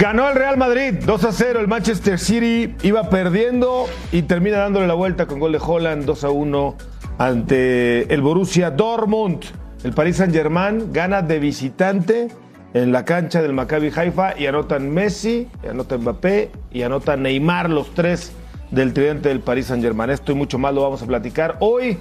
Ganó el Real Madrid 2 a 0. El Manchester City iba perdiendo y termina dándole la vuelta con gol de Holland 2 a 1 ante el Borussia Dortmund. El Paris Saint-Germain gana de visitante en la cancha del Maccabi Haifa y anotan Messi, y anota Mbappé y anota Neymar, los tres del tridente del Paris Saint-Germain. Esto y mucho más lo vamos a platicar hoy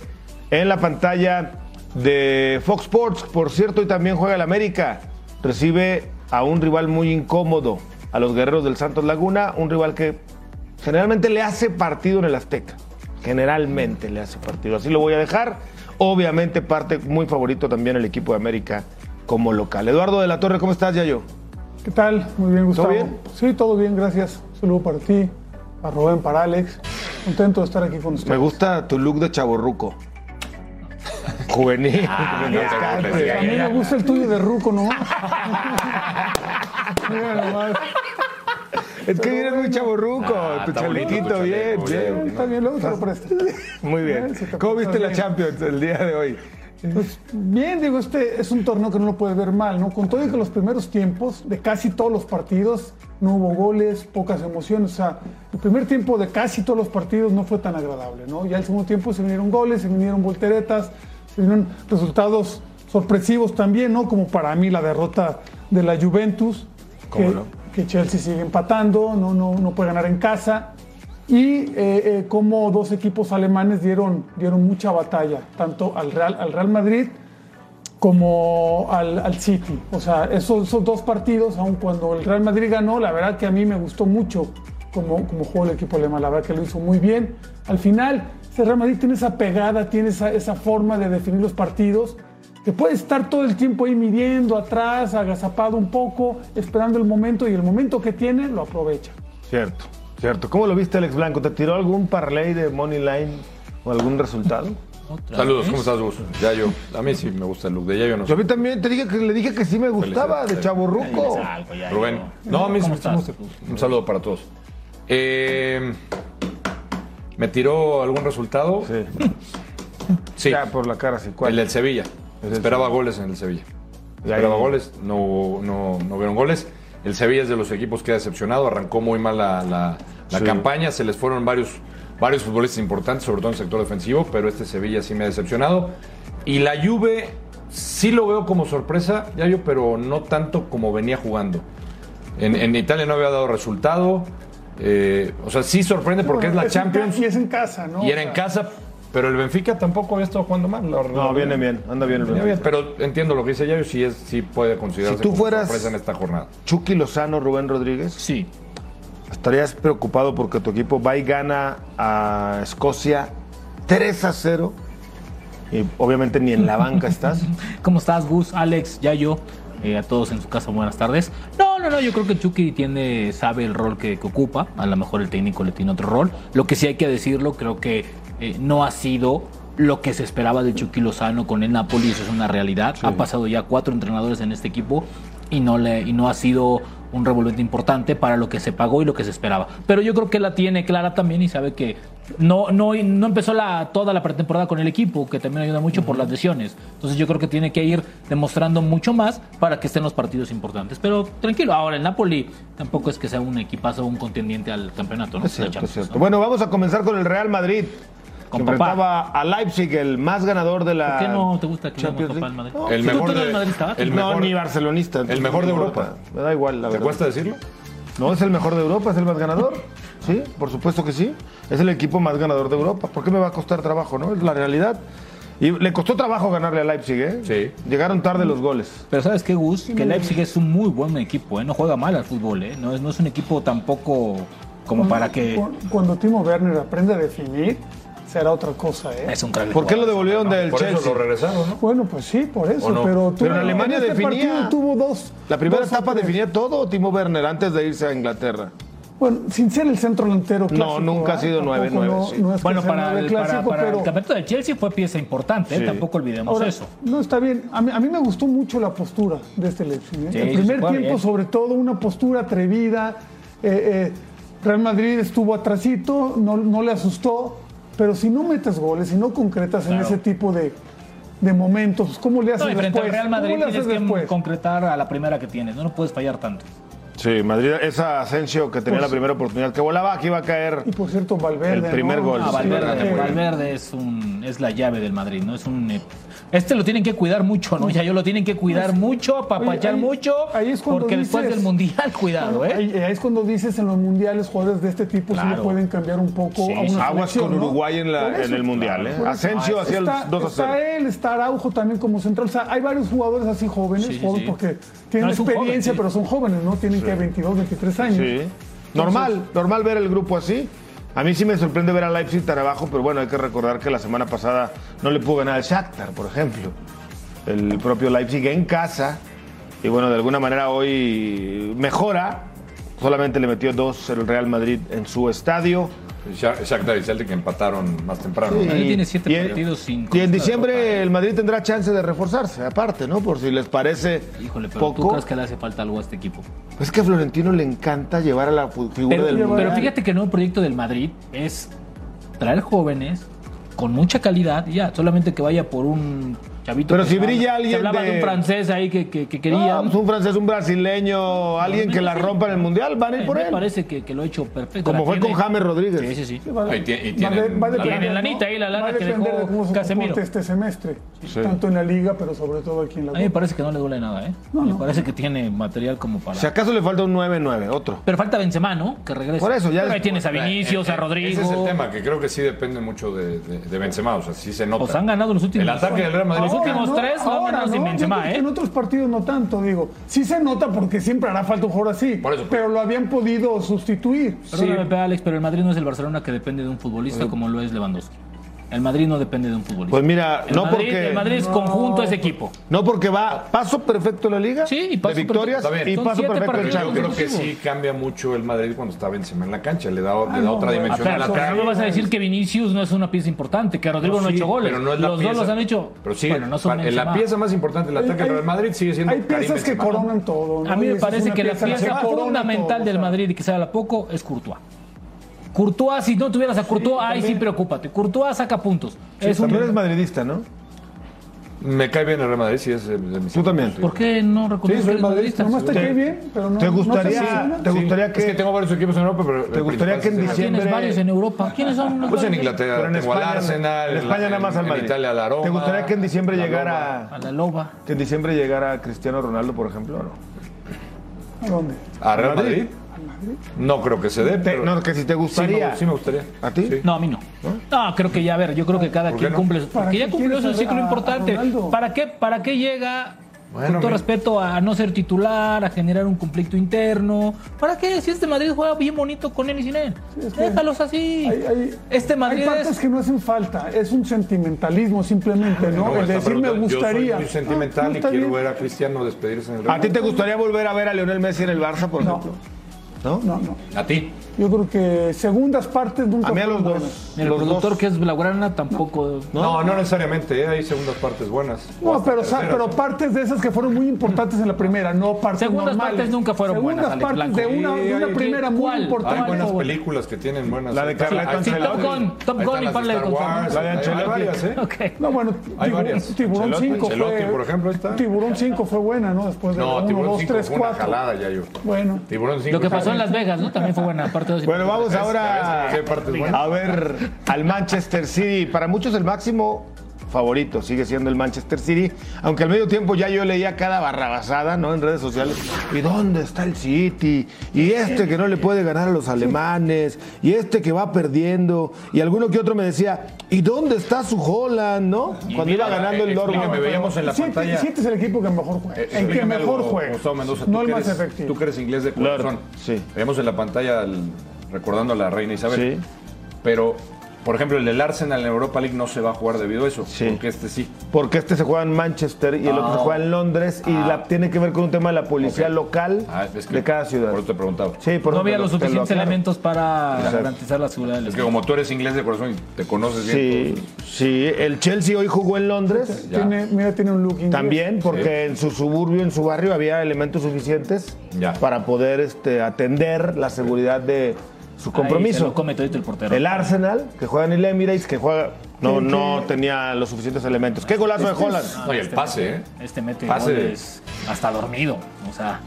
en la pantalla de Fox Sports. Por cierto, y también juega el América. Recibe a un rival muy incómodo, a los guerreros del Santos Laguna, un rival que generalmente le hace partido en el Azteca. Generalmente le hace partido. Así lo voy a dejar. Obviamente parte muy favorito también el equipo de América como local. Eduardo de la Torre, ¿cómo estás, Yayo? ¿Qué tal? Muy bien, Gustavo. ¿Todo bien? Sí, todo bien, gracias. Saludo para ti, para Rubén, para Alex. Contento de estar aquí con ustedes. Me gusta tu look de chaborruco. Juvenil. juvenil. A mí me gusta el tuyo de Ruco, ¿no? Mira nomás. Es que vienes muy chaborruco. Ah, tu chalequito, bien, bien. Está bien, luego se lo presto. Muy bien. Te ¿Cómo viste la. Champions el día de hoy? Pues bien, digo, este es un torneo que no lo puedes ver mal, ¿no? Con todo y que los primeros tiempos de casi todos los partidos no hubo goles, pocas emociones. O sea, el primer tiempo de casi todos los partidos no fue tan agradable, ¿no? Ya el segundo tiempo se vinieron goles, se vinieron volteretas, vinieron resultados sorpresivos también, ¿no? Como para mí la derrota de la Juventus, ¿Cómo que, no? que Chelsea sigue empatando, no, no, no puede ganar en casa. Y eh, eh, como dos equipos alemanes dieron, dieron mucha batalla, tanto al Real, al Real Madrid como al, al City. O sea, esos, esos dos partidos, aun cuando el Real Madrid ganó, la verdad que a mí me gustó mucho como, como jugó el equipo alemán. La verdad que lo hizo muy bien. Al final, ese Real Madrid tiene esa pegada, tiene esa, esa forma de definir los partidos, que puede estar todo el tiempo ahí midiendo atrás, agazapado un poco, esperando el momento, y el momento que tiene lo aprovecha. Cierto, cierto. ¿Cómo lo viste, Alex Blanco? ¿Te tiró algún parlay de Money Line o algún resultado? Saludos, ¿cómo estás, Gus? Yayo. A mí sí me gusta el look de Yayo, no Yo a mí también te dije que le dije que sí me gustaba, de Felicidades. chaborruco. Rubén. No, a mí sí. Un saludo para todos. Eh, ¿Me tiró algún resultado? Sí. Sí. Ya por la cara, sí. ¿Cuál? El del Sevilla. del Esperaba goles en el Sevilla. Ahí- Esperaba goles, no, no, no vieron goles. El Sevilla es de los equipos que ha decepcionado, arrancó muy mal la, la- la Sí. campaña, se les fueron varios, varios futbolistas importantes, sobre todo en el sector defensivo, pero este Sevilla sí me ha decepcionado. Y la Juve sí lo veo como sorpresa, Yayo, pero no tanto como venía jugando. En, en Italia no había dado resultado, eh, o sea, sí sorprende porque es la Champions y es en casa, ¿no? y era O en casa, pero el Benfica tampoco había estado jugando mal. la- No, la- viene bien, anda bien el bien, Benfica. pero entiendo lo que dice Yayo, sí, es, sí puede considerarse Si tú como fueras- sorpresa en esta jornada. Chucky Lozano, Rubén Rodríguez, Sí. estarías preocupado porque tu equipo va y gana a Escocia 3 a 0. Y obviamente ni en la banca estás. ¿Cómo estás, Gus, Alex, Yayo? Eh, a todos en su casa, buenas tardes. No, no, no, yo creo que Chucky tiene, sabe el rol que, que ocupa. A lo mejor el técnico le tiene otro rol. Lo que sí hay que decirlo, creo que eh, no ha sido lo que se esperaba de Chucky Lozano con el Napoli, eso es una realidad. Ha pasado ya cuatro entrenadores en este equipo y no, le, y no ha sido un revolvente importante para lo que se pagó y lo que se esperaba. Pero yo creo que la tiene clara también y sabe que no, no, no empezó la, toda la pretemporada con el equipo, que también ayuda mucho por las lesiones. Entonces yo creo que tiene que ir demostrando mucho más para que estén los partidos importantes. Pero tranquilo, ahora el Napoli tampoco es que sea un equipazo o un contendiente al campeonato. ¿no? Es cierto, De Champions, es cierto. ¿no? Bueno, vamos a comenzar con el Real Madrid. Con que papá. a Leipzig, el más ganador de la ¿Por qué no te gusta que Champions papá al Madrid? No, El ¿Tú- mejor de- el no, ni barcelonista. el mejor de Europa. Me da igual, la ¿Te verdad. cuesta decirlo? No, es el mejor de Europa, es el más ganador. Sí, por supuesto que sí. Es el equipo más ganador de Europa. ¿Por qué me va a costar trabajo, no? Es la realidad. Y le costó trabajo ganarle a Leipzig, ¿eh? Sí. Llegaron tarde los goles. Pero ¿sabes qué, Gus? Que Leipzig es un muy buen equipo, ¿eh? No juega mal al fútbol, ¿eh? No es, no es un equipo tampoco como para que... cu- Cuando Timo Werner aprende a definir, será otra cosa, ¿eh? Es un crack. ¿Por qué lo devolvieron del Por eso Chelsea? lo regresaron, ¿no? Bueno, pues sí, por eso. ¿O no? Pero, Pero en Alemania este definía. partido tuvo dos. La primera dos etapa definía todo Timo Werner antes de irse a Inglaterra. Bueno, sin ser el centro delantero clásico. nunca ha ¿ah? sido Tampoco 9-9, no- sí. no es que Bueno, para, nueve el, clásico, para el pero campeonato de Chelsea fue pieza importante, ¿eh? Tampoco olvidemos ahora, eso. no está bien. A mí, a mí me gustó mucho la postura de este Leipzig. ¿eh? Sí, el primer tiempo, bien. sobre todo, una postura atrevida. eh, eh, Real Madrid estuvo atrasito, no, no le asustó. Pero si no metes goles, si no concretas en Claro. ese tipo de, de momentos, ¿cómo le haces No, y frente después? al Real Madrid ¿Cómo le tienes que después? concretar a la primera que tienes, no, no puedes fallar tanto. Sí, Madrid, esa Asensio que tenía Pues- la primera oportunidad que volaba, aquí iba a caer. Y por cierto, Valverde. El primer ¿no? gol. Ah, Sí, Valverde, es un es la llave del Madrid, ¿no? Es un eh, este lo tienen que cuidar mucho, ¿no? Ya yo lo tienen que cuidar mucho, apapachar ahí- mucho, ahí es cuando porque después dices- del mundial, cuidado, ¿eh? Ahí, ahí es cuando dices en los mundiales jugadores de este tipo sí Claro. le pueden cambiar un poco Sí, a una sí. Aguas con ¿no? Uruguay en, la- eso, en el Mundial. ¿eh? Asensio hacía el Está, 2 a está 0. él, está Araujo también como central. O sea, hay varios jugadores así jóvenes, Sí, sí, jóvenes sí. porque tienen No, joven, experiencia, sí. pero son jóvenes, ¿no? Tienen que 22, 23 años. Sí. Normal, normal ver el grupo así. A mí sí me sorprende ver a Leipzig tan abajo, pero bueno, hay que recordar que la semana pasada no le pudo ganar al Shakhtar, por ejemplo. El propio Leipzig en casa. Y bueno, de alguna manera hoy mejora. Solamente le metió dos el Real Madrid en su estadio. Sha- Shakhtar y Celtic empataron más temprano. Sí. ¿no? Madrid tiene siete Y partidos sin Y en diciembre el Madrid tendrá chance de reforzarse, aparte, ¿no? Por si les parece Híjole, pero ¿tú poco. crees que le hace falta algo a este equipo? Es que a Florentino le encanta llevar a la figura Pero, del pero fíjate que el nuevo proyecto del Madrid es traer jóvenes con mucha calidad, y ya, solamente que vaya por un chavito. Pero si se brilla se alguien hablaba de... de- un francés ahí que, que, que No, querían. pues un francés, un brasileño, alguien que la rompa en el Mundial, van a ir por me él. parece que, que lo ha hecho perfecto. Como La fue tiene. con James Rodríguez. Sí, sí, sí. Sí, va- tie- y va tienen de- va a la- lanita ahí, la lana Va a que dejó de cómo se Casemiro. este semestre. Sí. Tanto en la liga, pero sobre todo aquí en la A mí me parece que no le duele nada, ¿eh? No, me no. parece que tiene material como para. Si acaso le falta un 9-9, otro. Pero falta Benzema, ¿no? Que regrese. Por eso, ya Pero ahí tienes a Vinicius, Eh, a eh, Rodrigo. Ese es el tema, que creo que sí depende mucho de, de, de Benzema. O sea, sí se nota. Pues han ganado los últimos. El ataque del Real Madrid. Últimos tres ¿eh? En otros partidos no tanto, digo. Sí se nota porque siempre hará falta un jugador así. Por eso, pero lo habían podido sustituir. Perdóname, Pe- Alex, pero el Madrid no es el Barcelona que depende de un futbolista como lo es Lewandowski. El Madrid no depende de un futbolista. Pues mira, el no Madrid, porque el Madrid es conjunto, es equipo. no porque va paso perfecto en la liga, Sí, y paso de victorias perfecto. Y Son paso siete perfecto en yo creo que sí cambia mucho el Madrid cuando está Benzema en la cancha. Le da, le da no, otra bueno. dimensión Ah, al pero, pero no ataque. me vas a decir que Vinicius no es una pieza importante, que Rodrigo no, ha hecho goles. Pero no es la los pieza, dos los han hecho. Pero sí, bueno, no son pa- la pieza más importante del ataque del Real Madrid sigue siendo Hay Karim piezas que coronan todo. ¿no? A mí me parece que la pieza fundamental del. Madrid y que se habla poco es Courtois. Courtois, si no tuvieras a Courtois, ahí sí preocúpate. Courtois saca puntos. es un- También eres madridista, ¿no? Me cae bien el Real Madrid, sí es de, mis Tú también. sí. ¿Por qué no reconoces Sí, eres madridista? Nomás te cae bien, pero no. ¿Te no gustaría, apasiona. te gustaría Es que, que tengo varios equipos en Europa, pero. ¿Te gustaría que en el es el diciembre- Tienes varios en Europa. ¿Quiénes son? los Pues en? Inglaterra pero en tengo al España, Arsenal. en España nada más al en Madrid? Italia al Aroma. ¿Te gustaría que en diciembre la llegara. A la loba. que en diciembre llegara Cristiano Ronaldo, por ejemplo, o no? ¿A dónde? ¿A Real Madrid? Madrid? No creo que se dé, pero. no, que si te sí, gustaría. me, sí me gustaría. ¿A ti? Sí. No, a mí no. No, creo que ya, a ver, yo creo que cada ¿Por quien no? cumple. ¿Para Porque ya cumplió su ciclo a- importante. ¿Para qué, ¿Para qué llega, Bueno, con todo mi- respeto, a no ser titular, a generar un conflicto interno? ¿Para qué? Si este Madrid juega bien bonito con él y sin él. es que Déjalos así. Hay, hay- este Madrid hay partes es. que no hacen falta, es un sentimentalismo simplemente, ¿no? No, El decir me gustaría. Yo soy muy sentimental Ah, y quiero bien. ver a Cristiano despedirse en el Real ¿A ti te gustaría volver a ver a Lionel Messi en el Barça, por No. ejemplo? ¿No? No, no. ¿A ti? Yo creo que segundas partes nunca A mí a los dos. buenas. El los productor dos. que es Blaugrana tampoco. No, no, necesariamente, ¿eh? hay segundas partes buenas. No, pero, pero partes de esas que fueron muy importantes en la primera, no partes Segundas normales. partes nunca fueron Segundas buenas, Alex partes Blanco. de una, de una Sí, primera muy ¿cuál? Hay importante. buenas bueno. películas que tienen buenas. La de ahí Top Gun, Top Gun y las Parle de. Wars, La de hay- hay Ancelotti. varias, ¿eh? Ok. No, bueno, Hay Tiburón- varias. Tiburón Ancelotti, 5 Ancelotti, fue, por ejemplo, está. Tiburón 5 fue buena, ¿no? Después de No, 1, Tiburón 2, 5 3, fue una 4. jalada ya yo. Bueno, Tiburón 5 Lo que pasó en Las Vegas, ¿no? También fue buena. Parte dos y Bueno, vamos ahora a ver al Manchester City. Para muchos el máximo favorito sigue siendo el Manchester City, aunque al medio tiempo ya yo leía cada barrabasada, ¿no? En redes sociales. ¿Y dónde está el City? Y este que no le puede ganar a los alemanes, y este que va perdiendo, y alguno que otro me decía, ¿y dónde está su Holland, no? Cuando iba ganando el explícame, Dortmund. veíamos en la Siete- pantalla. siete es el equipo que mejor juega. Eh, el que explícame mejor algo, juega. Gustavo Mendoza, no el que más eres- efectivo. Tú que eres inglés de Claro, corazón. sí. Veíamos en la pantalla el- recordando a la reina Isabel. Sí. Pero, por ejemplo, el del Arsenal en Europa League no se va a jugar debido a eso. Sí. Porque este sí. Porque este se juega en Manchester y el otro se juega en Londres y Ah. la, tiene que ver con un tema de la policía local Ah, es que de cada ciudad. Por eso te preguntaba. Sí, por No eso te había lo- los te lo suficientes elementos para Exacto. garantizar la seguridad del Es que como tú eres inglés de corazón y te conoces bien. Sí, pues, sí. El Chelsea hoy jugó en Londres. Tiene, mira, tiene un look inglés. También, porque en su suburbio, en su barrio, había elementos suficientes Ya. para poder este, atender la seguridad de su Ahí se compromiso. lo come todito el portero. El Arsenal, que juega en el Emirates, que juega, no, no tenía los suficientes elementos. ¡Qué golazo de Holland! No, y el pase, ¿eh? Este mete Pase goles hasta dormido. O sea,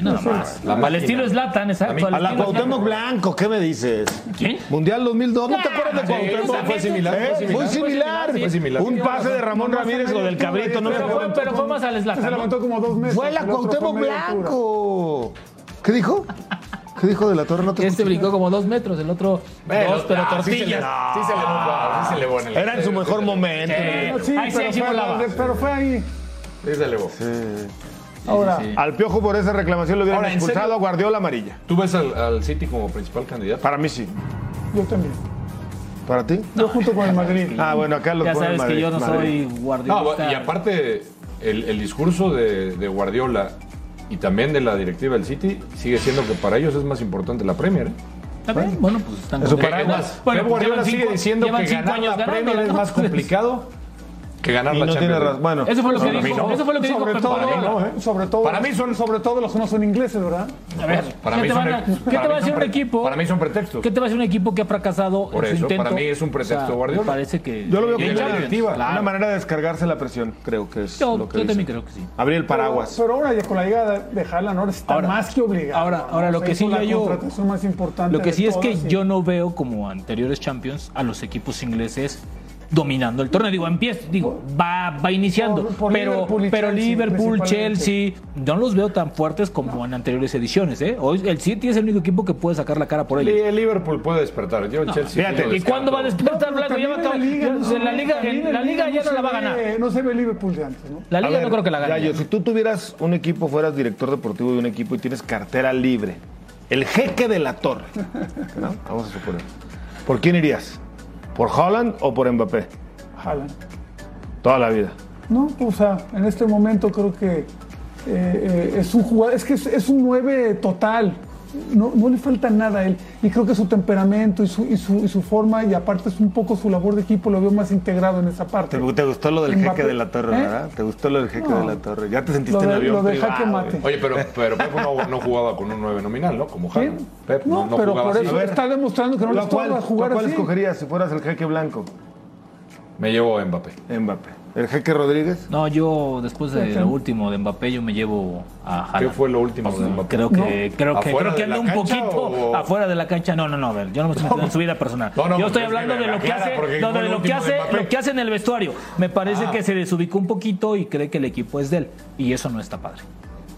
nada más. La Al estilo Zlatan, exacto. al A la Cuauhtémoc. Blanco, ¿qué me dices? ¿Quién? Mundial 2002, ¿no te acuerdas de Cuauhtémoc? fue similar, ¿Eh? fue similar. Muy similar. Fue similar. Un pase de Ramón Ramírez, lo del cabrito, no me Pero fue, acuerdo. pero fue más al Se Zlatan. ¿no? levantó como dos metros. Fue la Cuauhtémoc. Blanco. ¿Qué dijo? ¿Qué dijo de la torre? No te Este brincó como dos metros, el otro Bueno, dos, pero ah, sí se le- tortillas. Sí se le sí se elevó en el. Era en su mejor momento. Sí, Ahí sí, pero, sí fue, pero fue ahí. Sí se elevó. Ahora, sí. Al Piojo por esa reclamación lo hubieran Ahora, ¿en expulsado a Guardiola amarilla. ¿Tú ves al, al City como principal candidato? Para mí sí. yo también. ¿Para ti? Yo junto con el Madrid. Ah, bueno, acá lo Ya sabes que Madrid, yo no Madrid. soy guardiolista. No, y aparte, el, el discurso de, de Guardiola y también de la directiva del City sigue siendo que para ellos es más importante la Premier. ¿eh? Está bien, bueno, pues están Eso para más, Bueno, Pep Guardiola sigue diciendo que ganar la Premier es más complicado que ganar Y la no tiene Champions. razón. Bueno, Eso fue lo que para mí dijo. no. Eso fue lo que dijo sobre todo, Guardiola. no, ¿eh? sobre todo, Para mí son- sobre todo los que no son ingleses, ¿verdad? A ver, Para ¿qué mí te, son- a- para ¿qué te mí va a decir son un equipo? Para mí son pretextos. ¿Qué te va a decir un equipo que ha fracasado Por en su intento? para mí es un pretexto Guardiola. Me parece que... Yo lo veo como una Champions, directiva. claro. Una manera de descargarse la presión, creo que es Yo, lo que yo dice. también creo que sí. Abrir el paraguas. Pero, pero ahora ya con la llegada de Haaland ahora está Ahora- más que obligado. ahora- ahora lo O que sí yo- Lo que sí es que yo no veo como anteriores Champions a los equipos ingleses dominando el torneo. Digo, empieza, digo, va, va iniciando, Por- por pero, Liverpool pero Chelsea, Liverpool. Chelsea, no los veo tan fuertes como en anteriores ediciones. ¿eh? Hoy el City es el único equipo que puede sacar la cara por ellos. El Liverpool puede despertar. Yo el Chelsea. fíjate, no ¿Y cuándo va a despertar Blanco? Ya va a la liga, la liga ya no la va a ganar. No se ve Liverpool de antes, ¿no? La liga ver, no creo que la gane. Yayo, si tú tuvieras un equipo, fueras director deportivo de un equipo y tienes cartera libre, el jeque de la torre, ¿no? Vamos a suponer. ¿Por quién irías? ¿Por Holland o por Mbappé? Haaland. Toda la vida. No, o sea, en este momento creo que eh, eh, es un jugador, es que es, es un 9 total. No, no le falta nada a él. Y creo que su temperamento y su, y, su, y su forma, y aparte es un poco su labor de equipo, lo veo más integrado en esa parte. ¿Te, te gustó lo del Mbappé- jeque de la torre, ¿Eh? verdad? ¿Te gustó lo del jeque No. de la torre? Ya te sentiste Lo en de- avión lo de jaque mate. Oye, pero, pero Pep no, no jugaba con un 9 nominal, ¿no? Como. Haaland. Pep no, no, no pero jugaba por así. eso A ver, está demostrando que no ¿Tú les a cuál, puede tú a jugar cuál así. escogerías si fueras el jeque blanco? Me llevo a Mbappé. Mbappé. ¿El jeque Rodríguez? No, yo después de lo último de Mbappé, yo me llevo a ¿Qué Haaland. fue lo último de Mbappé? Creo que, creo que, ¿Afuera creo que anda un poquito o- afuera de la cancha. No, no, no, a ver, yo no me estoy metiendo en su vida personal. No, no, yo estoy porque es hablando de lo que hace, no, de lo que hace, lo que hace en el vestuario. Me parece Ah. que se desubicó un poquito y cree que el equipo es de él. Y eso no está padre.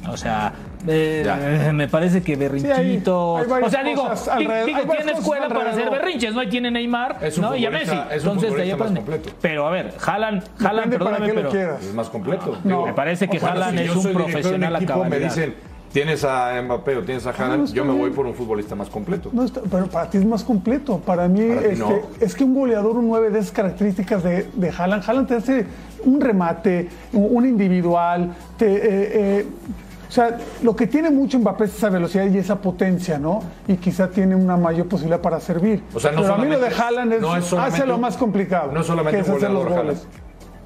O sea, eh, Ya. me parece que berrinchito. hay- hay varias o sea, digo, digo hay tiene escuela para hacer berrinches, ¿no? Ahí tiene Neymar, Es un ¿no? Y a Messi. es un Entonces, de ahí aprende. completo. Pero a ver, Depende para perdóname, pero quieras. Es más completo. No. me parece que Bueno, Haaland si es un profesional a Me dicen, tienes a Mbappé o tienes a Haaland, no está yo me voy por un futbolista más completo. No está- pero para ti es más completo. Para mí Para este, no. es que un goleador, un 9 de esas características de, de Haaland, Haaland te hace un remate, un un individual. Te, eh, eh, o sea, lo que tiene mucho Mbappé es esa velocidad y esa potencia, ¿no? Y quizá tiene una mayor posibilidad para servir. O sea, no pero a mí lo de Haaland es, no es hace lo un- más complicado. no es solamente que es un hacer los goleador, goles.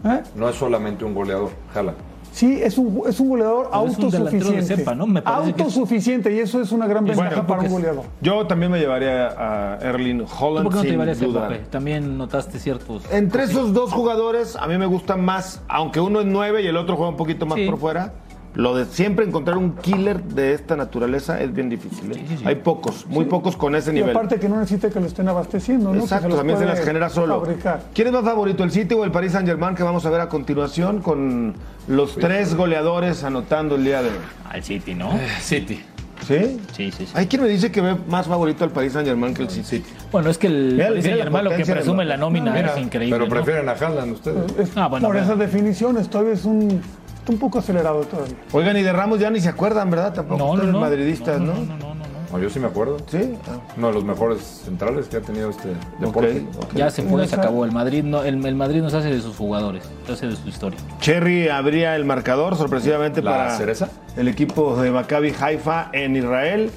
¿Eh? No es solamente un goleador, Haaland. Sí, es un, es un goleador Pero es un autosuficiente. cepa, ¿no? Me parece que es- autosuficiente y eso es una gran ventaja Bueno, para un goleador. Yo también me llevaría a Erling ¿Tú Holland por qué no te llevarías a? También notaste ciertos. Entre esos dos jugadores, a mí me gusta más, aunque uno es nueve y el otro juega un poquito más Sí. por fuera. Lo de siempre encontrar un killer de esta naturaleza es bien difícil. ¿eh? Sí, sí, sí. Hay pocos, muy pocos con ese Y nivel. aparte que no necesita que lo estén abasteciendo, ¿no? Que Exacto, también se las genera solo. Fabricar. ¿Quién es más favorito, el City o el Paris Saint Germain que vamos a ver a continuación con los tres goleadores anotando el día de hoy? Al City, ¿no? City. ¿Sí? Sí, sí, sí. Hay quien me dice que ve más favorito al Paris Saint Germain que el City. Bueno, es que el Mira, Paris mira la Saint-Germain lo que presume la nómina Mira, es increíble. pero ¿no? prefieren a Haaland ustedes. Es Ah, bueno, por bueno. esas definiciones, todavía es un, está un poco acelerado todavía. Oigan, y de Ramos ya ni se acuerdan, ¿verdad? Tampoco No, ustedes no. madridistas, ¿no? No, no, no, no, no. No, yo sí me acuerdo. Sí. Ah, Uno de los mejores centrales que ha tenido este deporte. Ya se fue, se acabó. El Madrid no, el, el Madrid nos hace de sus jugadores, se hace de su historia. Cherry abría el marcador sorpresivamente ¿La para cereza? el equipo de Maccabi Haifa en Israel,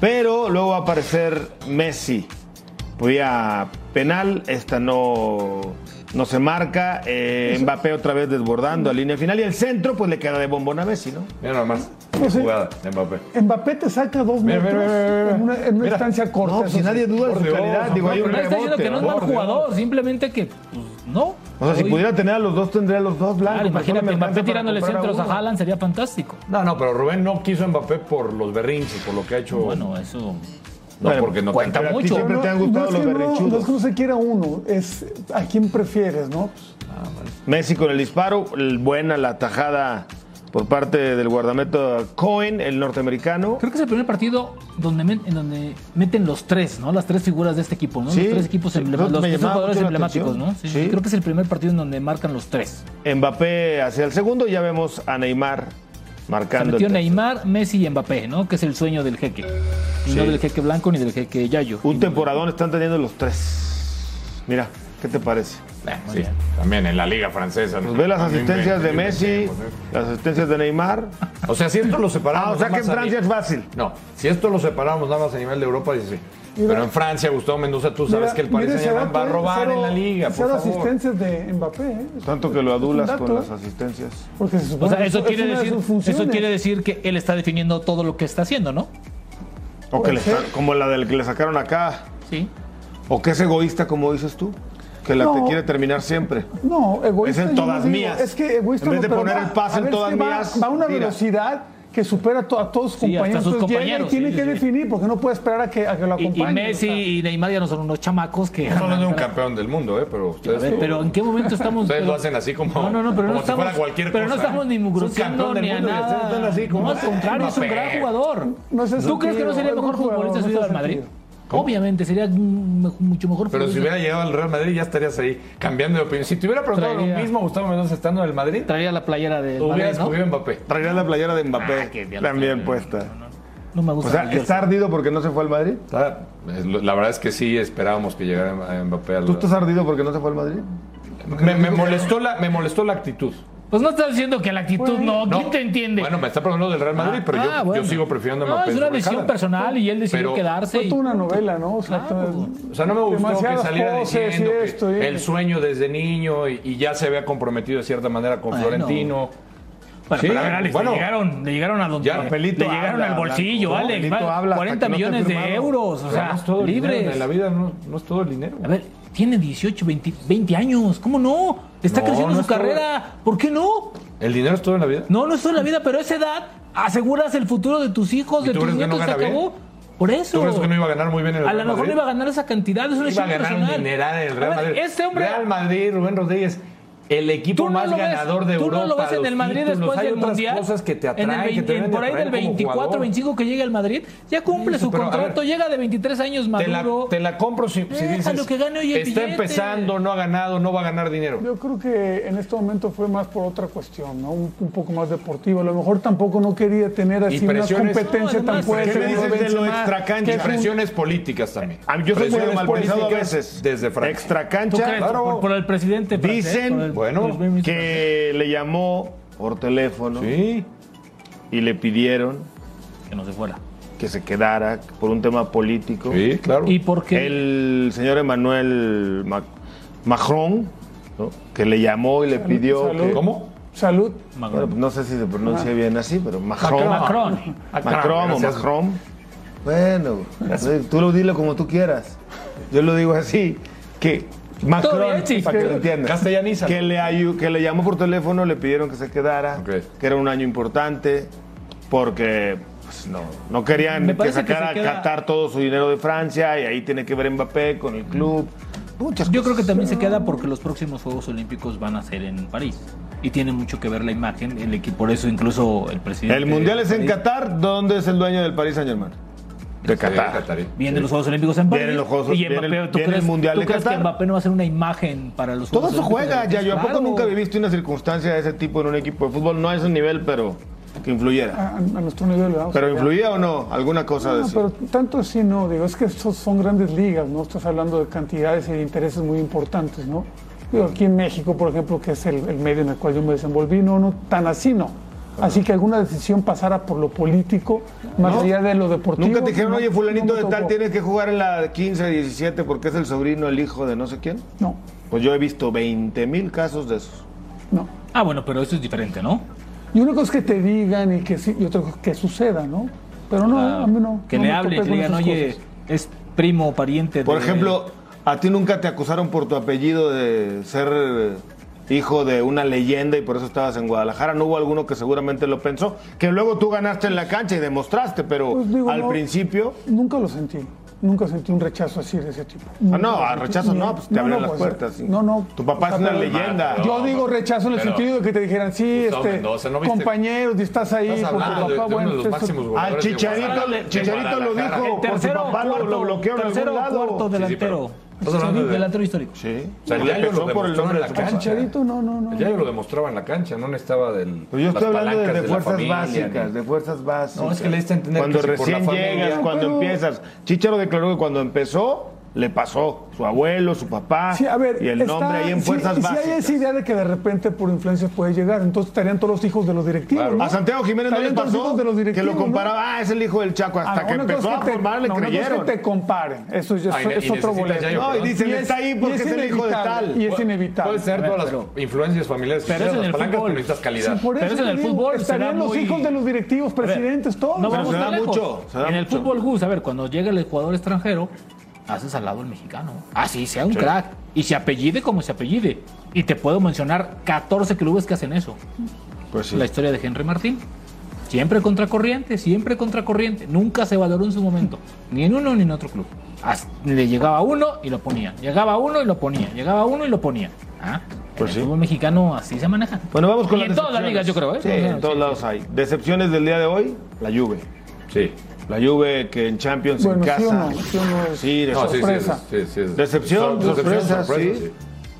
pero luego va a aparecer Messi. Podía penal, esta no, no se marca. eh, Mbappé otra vez desbordando a línea final y el centro pues le queda de bombón a Messi, ¿no? Mira nada más. No sé. jugada de Mbappé. Mbappé te saca dos Mira, metros mira, mira, mira. en una, en una Mira. instancia corta. No, eso si nadie duda de su calidad, digo, hay un Pero nadie está diciendo rebote. que no es mal jugador, simplemente que pues, ¿no? O sea, si pudiera tener a los dos, tendría a los dos blancos. Claro, imagínate, Mbappé tirándole centros a uno. Haaland sería fantástico. No, no, pero Rubén no quiso a Mbappé por los berrinches, por lo que ha hecho. Bueno, eso. No Bueno, porque no cuenta ti mucho. siempre te han gustado es los que no, berrinchudos. no es que no se quiera uno, es a quién prefieres, ¿no? Messi con el disparo, buena la tajada por parte del guardameta Cohen, el norteamericano. Creo que es el primer partido donde, met- en donde meten los tres, ¿no? Las tres figuras de este equipo, ¿no? Sí, los tres equipos sí, emblemáticos, los tres jugadores emblemáticos, ¿no? atención. Sí, Sí. Creo que es el primer partido en donde marcan los tres. Mbappé hacia el segundo, ya vemos a Neymar Se marcando. metió. Neymar, Messi y Mbappé, ¿no? Que es el sueño del jeque. Y Sí. no del jeque blanco ni del jeque Yayo. Un temporadón están teniendo los tres. Mira, ¿qué te parece? Eh, sí, también en la liga francesa. Pues ¿no? ve las asistencias de Messi, las asistencias de Neymar. O sea, si esto lo separamos. Ah, o sea que en a Francia es fácil. No, si esto lo separamos nada más a nivel de Europa, dice sí. Mira. Pero en Francia, Gustavo Mendoza, tú sabes Mira, que el Paris Saint-Germain va a robar Cero- en la liga, por cero favor. asistencias de Mbappé, ¿eh? Tanto que lo adulas dato, con las asistencias. Porque se O supone sea, eso es quiere, de decir, eso quiere decir que él está definiendo todo lo que está haciendo, ¿no? O que le sa- como la del que le sacaron acá. Sí. O que es egoísta, como dices tú. Que la No. te quiere terminar siempre. No, egoísta. Es en todas no digo. mías. Es que egoísta En vez de poner va- el pase en todas es mías, Va a una tira. velocidad que supera a, to- a todos sus Sí, compañeros. sus Entonces llega compañeros, y tiene sí, que sí, definir porque no puede esperar a que, a que lo Y, y acompañe. Messi o sea. y Neymar ya no son unos chamacos que. Estamos hablando de un campeón del mundo, ¿eh? Pero ustedes, ver, pero ¿en qué momento estamos? Ustedes pero- lo hacen así como- No, no, no, pero no si estamos. fuera cualquier pero no cosa, estamos ¿eh? ni Es mugroseando del ni a nada. así como, no, al contrario, es un gran jugador. No es ¿Tú crees que no sería el es mejor futbolista no subido es al ese Madrid? Obviamente, sería mucho mejor Pero si hubiera llegado al Real Madrid, ya estarías ahí cambiando de opinión. Si te hubiera preguntado Traería- lo mismo Gustavo Mendoza estando en el Madrid, Traería la playera de hubiera Mbappé. Traería la playera de Mbappé Ah, también no, puesta. No me O gusta. sea, el jersey. ¿está ardido porque no se fue al Madrid? La verdad es que sí esperábamos que llegara Mbappé al. ¿Tú estás ardido porque no se fue al Madrid? Me, me molestó la, me molestó la actitud. Pues no estás diciendo que la actitud no. No. ¿Quién te entiende? Bueno, me está preguntando del Real Madrid, pero yo, Ah, bueno. yo sigo prefiriendo a No, es una decisión personal y él decidió Pero- quedarse. Fue y- toda una novela, ¿no? O sea, Claro. todo- O sea, no me gustó que saliera poses diciendo y que esto, y- el sueño desde niño y, y ya se había comprometido de cierta manera con. Florentino. Bueno, Sí, pero a ver, Alex, bueno. le llegaron, le llegaron a donde Ya, Papelito le llegaron habla, al bolsillo, Blanco. Alex. Papelito va, habla hasta 40 que no esté millones de euros, o sea, no es todo el dinero, libres. en la vida no, no es todo el dinero. A ver, tiene 18, 20, 20 años, ¿cómo no? Está No, creciendo no su es todo. carrera, ¿por qué no? ¿El dinero es todo en la vida? No, no es toda la vida, pero a esa edad aseguras el futuro de tus hijos, ¿Y de tus que no nietos, se acabó. bien? Por eso. ¿Tú crees que no iba a ganar muy bien en el A lo Real mejor no iba a ganar esa cantidad, es una Iba a ganar un dineral en el Real Madrid. Este hombre Real Madrid, Rubén Rodríguez, el equipo Tú no más lo ves, ganador de tú Europa. no lo ves en el Madrid títulos, después del Mundial. cosas que te en atraen, el que te 20 deben de por ahí del como 24, jugador. 25 que llega al Madrid, ya cumple Eso, su contrato, ver, llega de 23 años Te la, maduro. te la compro si, si Déjalo dices que gane hoy el está billete. empezando, no ha ganado, no va a ganar dinero. Yo creo que en este momento fue más por otra cuestión, ¿no? Un, un poco más deportivo. A lo mejor tampoco no quería tener así una presiones- competencia No, tan además, fuerte. ¿qué me dices de lo extracancha? que Y presiones políticas también. A mí- yo soy muy mal pensado a veces. Desde Francia. Extra ¿Tú cancha. crees? claro. por, el presidente Dicen, el- bueno, Que le llamó por teléfono Sí. y le pidieron que no se fuera. que se quedara por un tema político. Sí, claro. ¿Y por qué? El señor Emmanuel Ma- Macron, ¿no? que le llamó y le pidió salud. que... ¿Cómo? Salud. Bueno, no sé si se pronuncia bien así, pero Macron. Macron. Macron o Gracias. Macron. Bueno, tú lo dilo como tú quieras. Yo lo digo así, que Macron, bien, para que lo entiendas. Castellaniza. Que le, ayu- que le llamó por teléfono, le pidieron que se quedara, que era un año importante, porque pues, no, no querían que sacara a Qatar todo su dinero de Francia, y ahí tiene que ver Mbappé con el club. Muchas Yo cosas. creo que también se queda porque los próximos Juegos Olímpicos van a ser en París. Y tiene mucho que ver la imagen, el equipo, por eso incluso el presidente. El mundial es en París Qatar, ¿dónde es el dueño del Paris Saint Germain? De Qatar. Qatarí. Vienen los Juegos Olímpicos en París. Vienen los Juegos- y viene Mbappé, ¿tú viene el crees, Mundial ¿tú de crees que Qatar? Mbappé no va a ser una imagen para los Todo Juegos eso Olímpicos? juega, ya yo ¿a poco nunca he visto una circunstancia de ese tipo en un equipo de fútbol, no a ese nivel, pero que influyera. A, a nuestro nivel, ¿verdad? ¿Pero influía o no? ¿Alguna cosa de No, eso? pero tanto así no, digo, es que estos son grandes ligas, ¿no? Estás hablando de cantidades y de intereses muy importantes, ¿no? Digo, aquí en México, por ejemplo, que es el, el medio en el cual yo me desenvolví, no, no, tan así no. Así que alguna decisión pasara por lo político, más ¿No? allá de lo deportivo. ¿Nunca te dijeron, no- oye, fulanito no de tal tienes que jugar en la 15, 17 porque es el sobrino, el hijo de no sé quién? No, Pues yo he visto 20 mil casos de esos. no. Ah, bueno, pero eso es diferente, ¿no? Y una cosa es que te digan y que sí, y otra cosa que suceda, ¿no? Pero no, Ah, a mí no. Que no le me hable, que le digan, oye, cosas. es primo o pariente Por de- ejemplo, ¿A ti nunca te acusaron por tu apellido de ser eh, hijo de una leyenda y por eso estabas en Guadalajara? ¿No hubo alguno que seguramente lo pensó? Que luego tú ganaste en la cancha y demostraste, pero Pues digo, al no, principio... Nunca lo sentí. Nunca sentí un rechazo así de ese tipo. Ah, no, a rechazo no, pues te abren las pues, puertas. No, no. Tu papá es una pero- leyenda. Yo digo rechazo en el Pero- sentido de que te dijeran, sí, este, Mendoza, ¿no viste? compañeros, y estás ahí Estás por tu de, papá. de uno bueno, de los eso- máximos Al Chicharito, le- de Chicharito lo dijo, por su Tercero, papá lo, cuarto, lo bloqueó en tercero algún lado. cuarto delantero. Estás hablando de- delantero histórico. Sí. O sea, el Yayo lo por el nombre en de la cancha. Chicharito, no, no, no. El Yayo lo demostraba en la cancha, no necesitaba del. Pues yo estoy las hablando de, fuerzas familia, básicas, ni- de fuerzas básicas. No, es que le diste a entender Cuando que si por la recién familia- llegas, cuando Pero- empiezas. Chicharo declaró que cuando empezó, le pasó. Su abuelo, su papá. Sí, a ver, y el está- nombre ahí en sí, fuerzas y Si básicas. hay esa idea de que de repente por influencia puede llegar, entonces estarían todos los hijos de los directivos. Claro. ¿no? A Santiago Jiménez no le Estarían todos los pasó hijos de los que directivos, lo ¿no? comparaba, ah, es el hijo del Chaco. Hasta Ah, que empezó a que te- formar, le no, es creyeron. que te comparen. Eso, ya es, y otro boleto. No, y dicen, Y es- está ahí porque es, el hijo de inevitable, tal. Y es inevitable. Puede ser todas las influencias familiares. Pero es en el fútbol. necesitas calidad. Sí, por Pero en el fútbol estarían los hijos de los directivos, presidentes, todos. No vamos tan lejos. en el fútbol Gus, a ver, cuando llega el jugador extranjero, haces al lado el mexicano. Así sea un crack. Y se apellide como se apellide. Y te puedo mencionar 14 clubes que hacen eso. Pues sí. La historia de Henry Martín. Siempre contracorriente, siempre contracorriente. Nunca se valoró en su momento. Ni en uno ni en otro club. Le llegaba uno y lo ponía. Llegaba uno y lo ponía. Llegaba uno y lo ponía. Ah, Pues en sí. el fútbol mexicano así se maneja. Bueno, vamos con Y las en todas las ligas, yo creo, ¿eh? Sí, en Sí, todos sí, lados hay. Decepciones del día de hoy, la Juve. Sí. La Juve que en Champions Bueno, en sí o casa. no, sí o no es. Sí, de No, sí, sí, sorpresa. sí, sí, sí. Decepción, Sor- sorpresa, sí.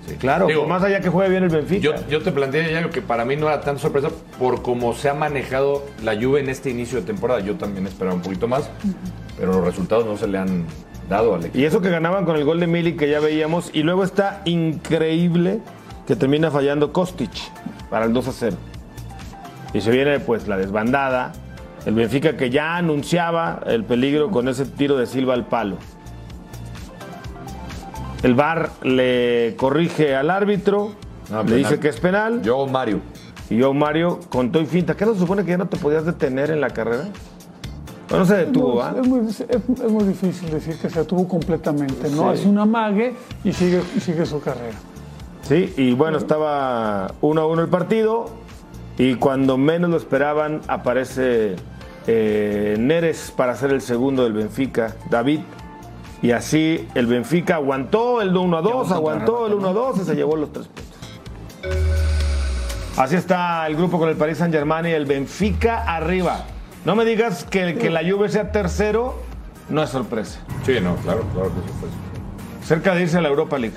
sí. Claro, Digo, más allá que juegue bien el Benfica. Yo, yo te planteé ya lo que para mí no era tan sorpresa por cómo se ha manejado la Juve en este inicio de temporada. Yo también esperaba un poquito más, pero los resultados no se le han dado al equipo. Y eso que ganaban con el gol de Milik que ya veíamos. Y luego está increíble que termina fallando Kostic para el 2 a 0. Y se viene pues la desbandada. El Benfica que ya anunciaba el peligro con ese tiro de Silva al palo. El VAR le corrige al árbitro, No, le dice que es penal. Yo, Mario. Y yo, Mario, contó y finta. ¿Qué no se supone que ya no te podías detener en la carrera? No, no se detuvo, No, ¿va? es, muy, es- es muy difícil decir que se detuvo completamente, ¿no? Sí. Es un amague y sigue, y sigue su carrera. Sí, y bueno, estaba 1 a 1 el partido y cuando menos lo esperaban aparece eh, Neres para hacer el segundo del Benfica, David. Y así el Benfica aguantó el 1 a 2, aguantó el 1 a 2 y se llevó los tres puntos. Así está el grupo con el Paris Saint Germain y el Benfica arriba. No me digas que, que la Juve sea tercero, no es sorpresa. Sí, no, claro, claro que sí. Pues. Cerca de irse a la Europa League.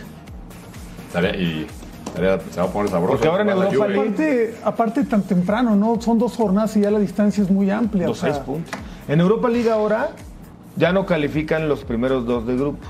Y estaría- se va a poner sabroso. Porque ahora en Europa. Aparte, aparte tan temprano, ¿no? Son dos jornadas y ya la distancia es muy amplia. Los o sea, seis puntos. En Europa League ahora ya no califican los primeros dos de grupo.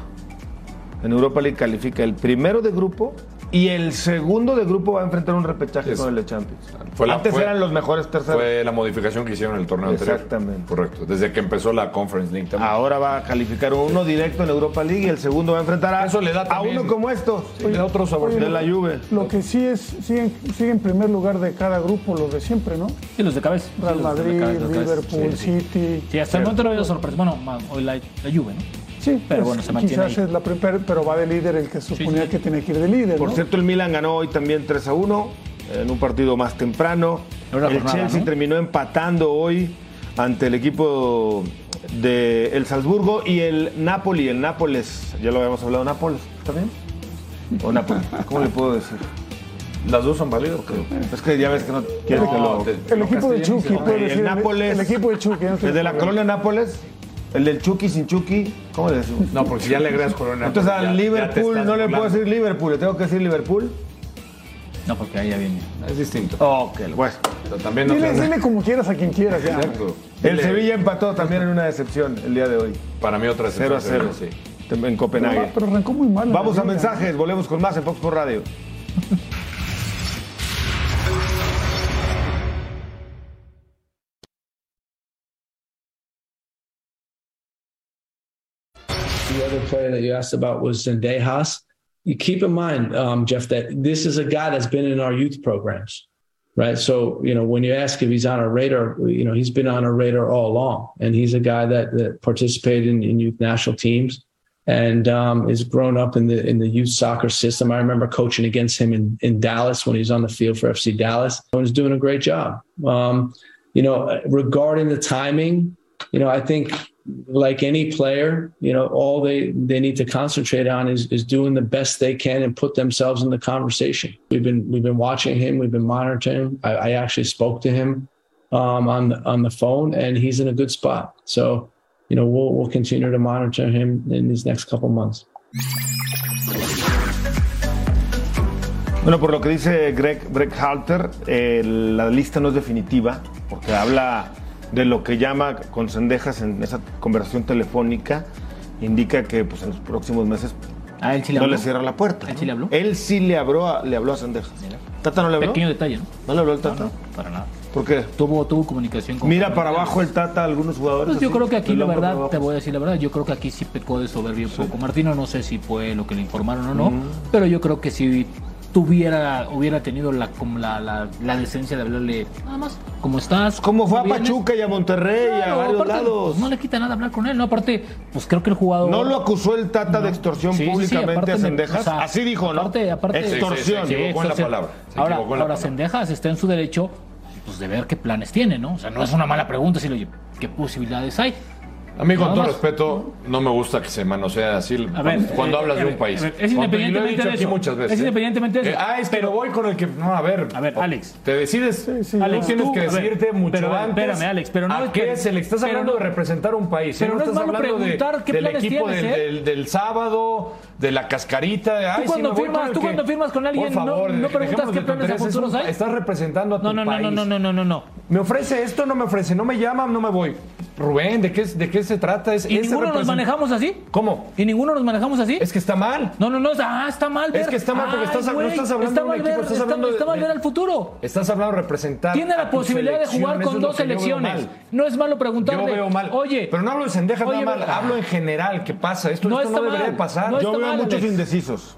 En Europa League califica el primero de grupo y el segundo de grupo va a enfrentar un repechaje Es- con el de Champions. Fue la- Antes fue- eran los mejores terceros. Fue la modificación que hicieron en el torneo anterior. Exactamente. Correcto. Desde que empezó la Conference League también. Ahora va a calificar uno directo en Europa League y el segundo va a enfrentar a, Eso le da a también- uno como estos. Le da otro sabor. de la Juve. Lo que sí es, sigue, sigue en primer lugar de cada grupo, los de siempre, ¿no? Sí, los de cabeza. Sí, Real Madrid, cabeza. Liverpool, Sí, sí. City. Sí, hasta el momento no ha habido sorpresa. Bueno, hoy la, la Juve, ¿no? Sí, Pero pues, bueno, se mantiene quizás ahí. es la primera, pero va de líder el que suponía sí. que tenía que ir de líder, Por ¿no? cierto, el Milan ganó hoy también 3 a 1 en un partido más temprano. Una el jornada, Chelsea ¿no? terminó empatando hoy ante el equipo de el Salzburgo y el Napoli, el Nápoles. Ya lo habíamos hablado, Nápoles, ¿está bien? O Nápoles, ¿cómo le puedo decir? Las dos son válidas, creo. Es que ya ves que no quieres que lo... te- El equipo de Chucky, puede el decir. Nápoles. El, equipo de Chucky. no Desde la colonia Nápoles, el del Chucky sin Chucky, ¿cómo le decimos? No, porque si ya le agregas Corona. Entonces al Liverpool no le puedo decir Liverpool, le tengo que decir Liverpool. No, porque ahí ya viene. Es distinto. Ok, bueno. También no Dile, dile como quieras a quien quieras. Ya. Exacto. El Dile- Sevilla empató también en una decepción el día de hoy. Para mí otra 0 a 0 Sí. en Copenhague. pero arrancó muy mal. Vamos a mensajes, volvemos con más en Fox por Radio. player that you asked about was Zendejas. You keep in mind, um, Jeff, that this is a guy that's been in our youth programs, right? So, you know, when you ask if he's on our radar, you know, he's been on our radar all along. And he's a guy that, that participated in, in youth national teams and um, has grown up in the in the youth soccer system. I remember coaching against him in, in Dallas when he was on the field for FC Dallas. and was doing a great job. Um, you know, regarding the timing, you know, I think like any player, you know, all they they need to concentrate on is is doing the best they can and put themselves in the conversation. We've been we've been watching him, we've been monitoring him. I, I actually spoke to him um, on the, on the phone, and he's in a good spot. So, you know, we'll we'll continue to monitor him in these next couple months. Bueno, por lo que dice Greg, Greg Halter, eh, la lista no es definitiva, porque habla de lo que llama con Sendejas en esa conversación telefónica, indica que pues, en los próximos meses Ah, él sí le no habló. le cierra la puerta. ¿Él ¿no? sí le habló? Él sí le habló a, le habló a Sendejas. ¿Tata no le habló? Pequeño detalle, ¿no? ¿No le habló el Tata? no, para nada. ¿Por qué? Tuvo, tuvo comunicación con Mira para abajo el Tata a algunos jugadores. Pues yo así, creo que aquí la verdad, te voy a decir la verdad, yo creo que aquí sí pecó de soberbia un poco. Martino no sé si fue lo que le informaron o no, pero yo creo que si tuviera, hubiera tenido la, como la, la, la decencia de hablarle nada más, ¿cómo estás? Como fue a ¿Cómo vienes?" Pachuca y a Monterrey y a Claro, varios aparte, lados. no le quita nada hablar con él, ¿no? Aparte, pues creo que el jugador... ¿No lo acusó el Tata de extorsión Sí, sí, sí, públicamente aparte a Sendejas? o sea, Así dijo, ¿no? Aparte, aparte, Extorsión. Sí, sí, sí. equivocó en la palabra, se Ahora, equivocó en la ahora palabra. Sendejas está en su derecho pues, de ver qué planes tiene, ¿no? O sea, no es una mala pregunta decirle, oye, ¿qué posibilidades hay? A mí, con todo más. respeto, no me gusta que se manosee así A ver, cuando eh, hablas a de un país. a ver, es Cuando- y lo he independientemente dicho de aquí eso. muchas veces. Es ¿eh? independientemente de eso. ah, es que Pero- me voy con el que. No, a ver. A ver, Alex. Te decides. sí, Alex, tienes tú- que ver, decidirte mucho pero, antes. espérame, Alex, pero no ¿A es qué que- es? Le estás hablando no- de representar un país. ¿eh? pero no es estás malo hablando de- preguntar qué del planes equipo tienes, del, ¿eh? del- del sábado, de la cascarita. de, ay, sí, cuando firmas- tú que- cuando firmas con alguien, favor, no- no preguntas de qué planes a es futuros un- hay. Estás representando a tu No, no, no, país. no, no, no, no, no, no. ¿Me ofrece esto? No me ofrece. No me llama, no me voy. Rubén, ¿de qué, es- de qué se trata? Es, ¿Y ese ninguno nos manejamos así? ¿Cómo? ¿Y ninguno nos manejamos así? Es que está mal. No, no, no, ah, está mal ver. Es que está mal porque Ay, estás- no güey, estás hablando está de un equipo, ver, estás está- hablando de- Está mal de- ver al futuro. Estás hablando de representar. Tiene a la posibilidad de jugar con dos selecciones. No es malo preguntarle. Yo veo mal. Oye, pero no hablo de Sendejas oye, nada mal. ah, Hablo en general. ¿Qué pasa? Esto No esto no, debería mal. pasar. No Yo veo mal, muchos Alex. indecisos.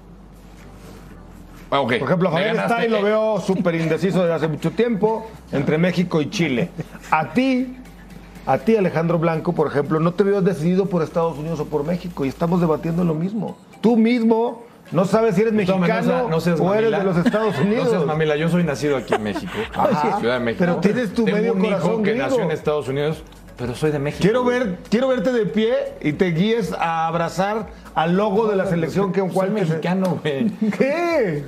Ah, ok. Por ejemplo, Javier. Stein lo veo súper indeciso desde hace mucho tiempo entre México y Chile. A ti, a ti Alejandro Blanco, por ejemplo, no te veo decidido por Estados Unidos o por México y estamos debatiendo lo mismo. Tú mismo no sabes si eres no, mexicano no seas- no seas o eres mamila. de los Estados Unidos. No seas mamila, yo soy nacido aquí en México. Ajá. Ciudad de México. Pero tienes tu Tengo medio un hijo corazón que nació en Estados Unidos, pero soy de México. Quiero ver, quiero verte de pie y te guíes a abrazar al logo de la selección que Soy cual se- mexicano, güey. ¿Qué?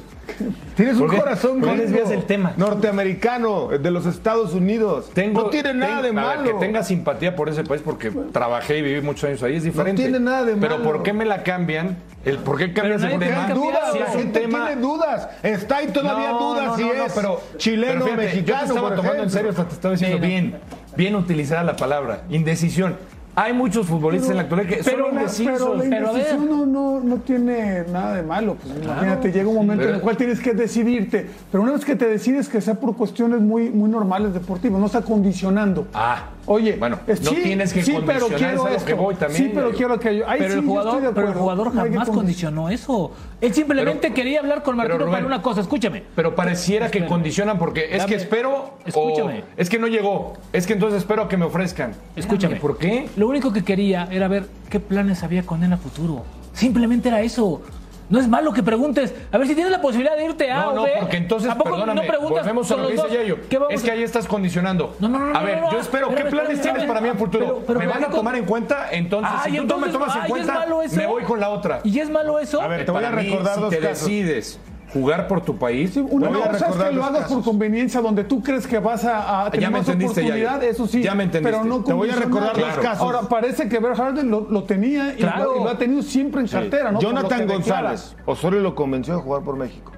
Tienes un corazón ¿Por qué gringo. desvías el tema? Norteamericano, de los Estados Unidos. Tengo- no tiene nada ten- de ver, malo. que tenga simpatía por ese país porque trabajé y viví muchos años ahí es diferente. tiene nada de Pero malo. ¿por qué me la cambian? El, ¿Por qué el te tema? dudas, Si la es un gente tema- tiene dudas. Está ahí todavía No, dudas no, si no, no, es pero, chileno pero fíjate, mexicano. Yo te estaba por tomando en serio, hasta te estaba diciendo Sí, no. bien, bien utilizada la palabra, indecisión. Hay muchos futbolistas en la actualidad que Pero, son indecisos. pero la indecisión no, no, no tiene nada de malo. Pues imagínate, llega un momento en el cual tienes que decidirte. Pero una vez que te decides que sea por cuestiones muy, muy normales deportivas, no está condicionando. Ah, Oye, bueno, eh, no sí, tienes que sí, pero condicionar, quiero a lo esto. que voy también, Sí, pero quiero que yo. Ahí pero, sí, el jugador, pero el jugador jamás condicionó eso. Él simplemente Pero- quería hablar con Martino Rubén, para una cosa. Escúchame. Pero pareciera que condicionan porque es Dame- que espero escúchame. o es que no llegó. Es que entonces espero a que me ofrezcan. Escúchame. ¿Por qué? Lo único que quería era ver qué planes había con él a futuro. Simplemente era eso. No es malo que preguntes. A ver si tienes la posibilidad de irte A No, no, porque entonces, ¿A poco no preguntas volvemos a lo que dice? Yayo. ¿Qué vamos Es que ahí estás condicionando. No, no, no, a ver, no, no. yo espero, ¿qué Espérame, planes espérame, tienes para mí en futuro? Pero- pero ¿Me van a tomar en cuenta? Entonces, Ay, si tú no me entonces, tomas en ay, ¿y es cuenta, malo eso? me voy con la otra. ¿Y es malo eso? A ver, te voy a recordar si dos te casos. decides jugar por tu país, Una cosa es que lo hagas casos. por conveniencia, donde tú crees que vas a, a tener Ya me más oportunidad, eso sí. Ya me entendiste. Pero no Te voy a recordar condicionar. los casos. Ahora, parece que Ver Harden lo, lo tenía y, Claro. lo, y lo ha tenido siempre en cartera, ¿no? Por lo Jonathan. González. Osorio lo convenció de jugar por México.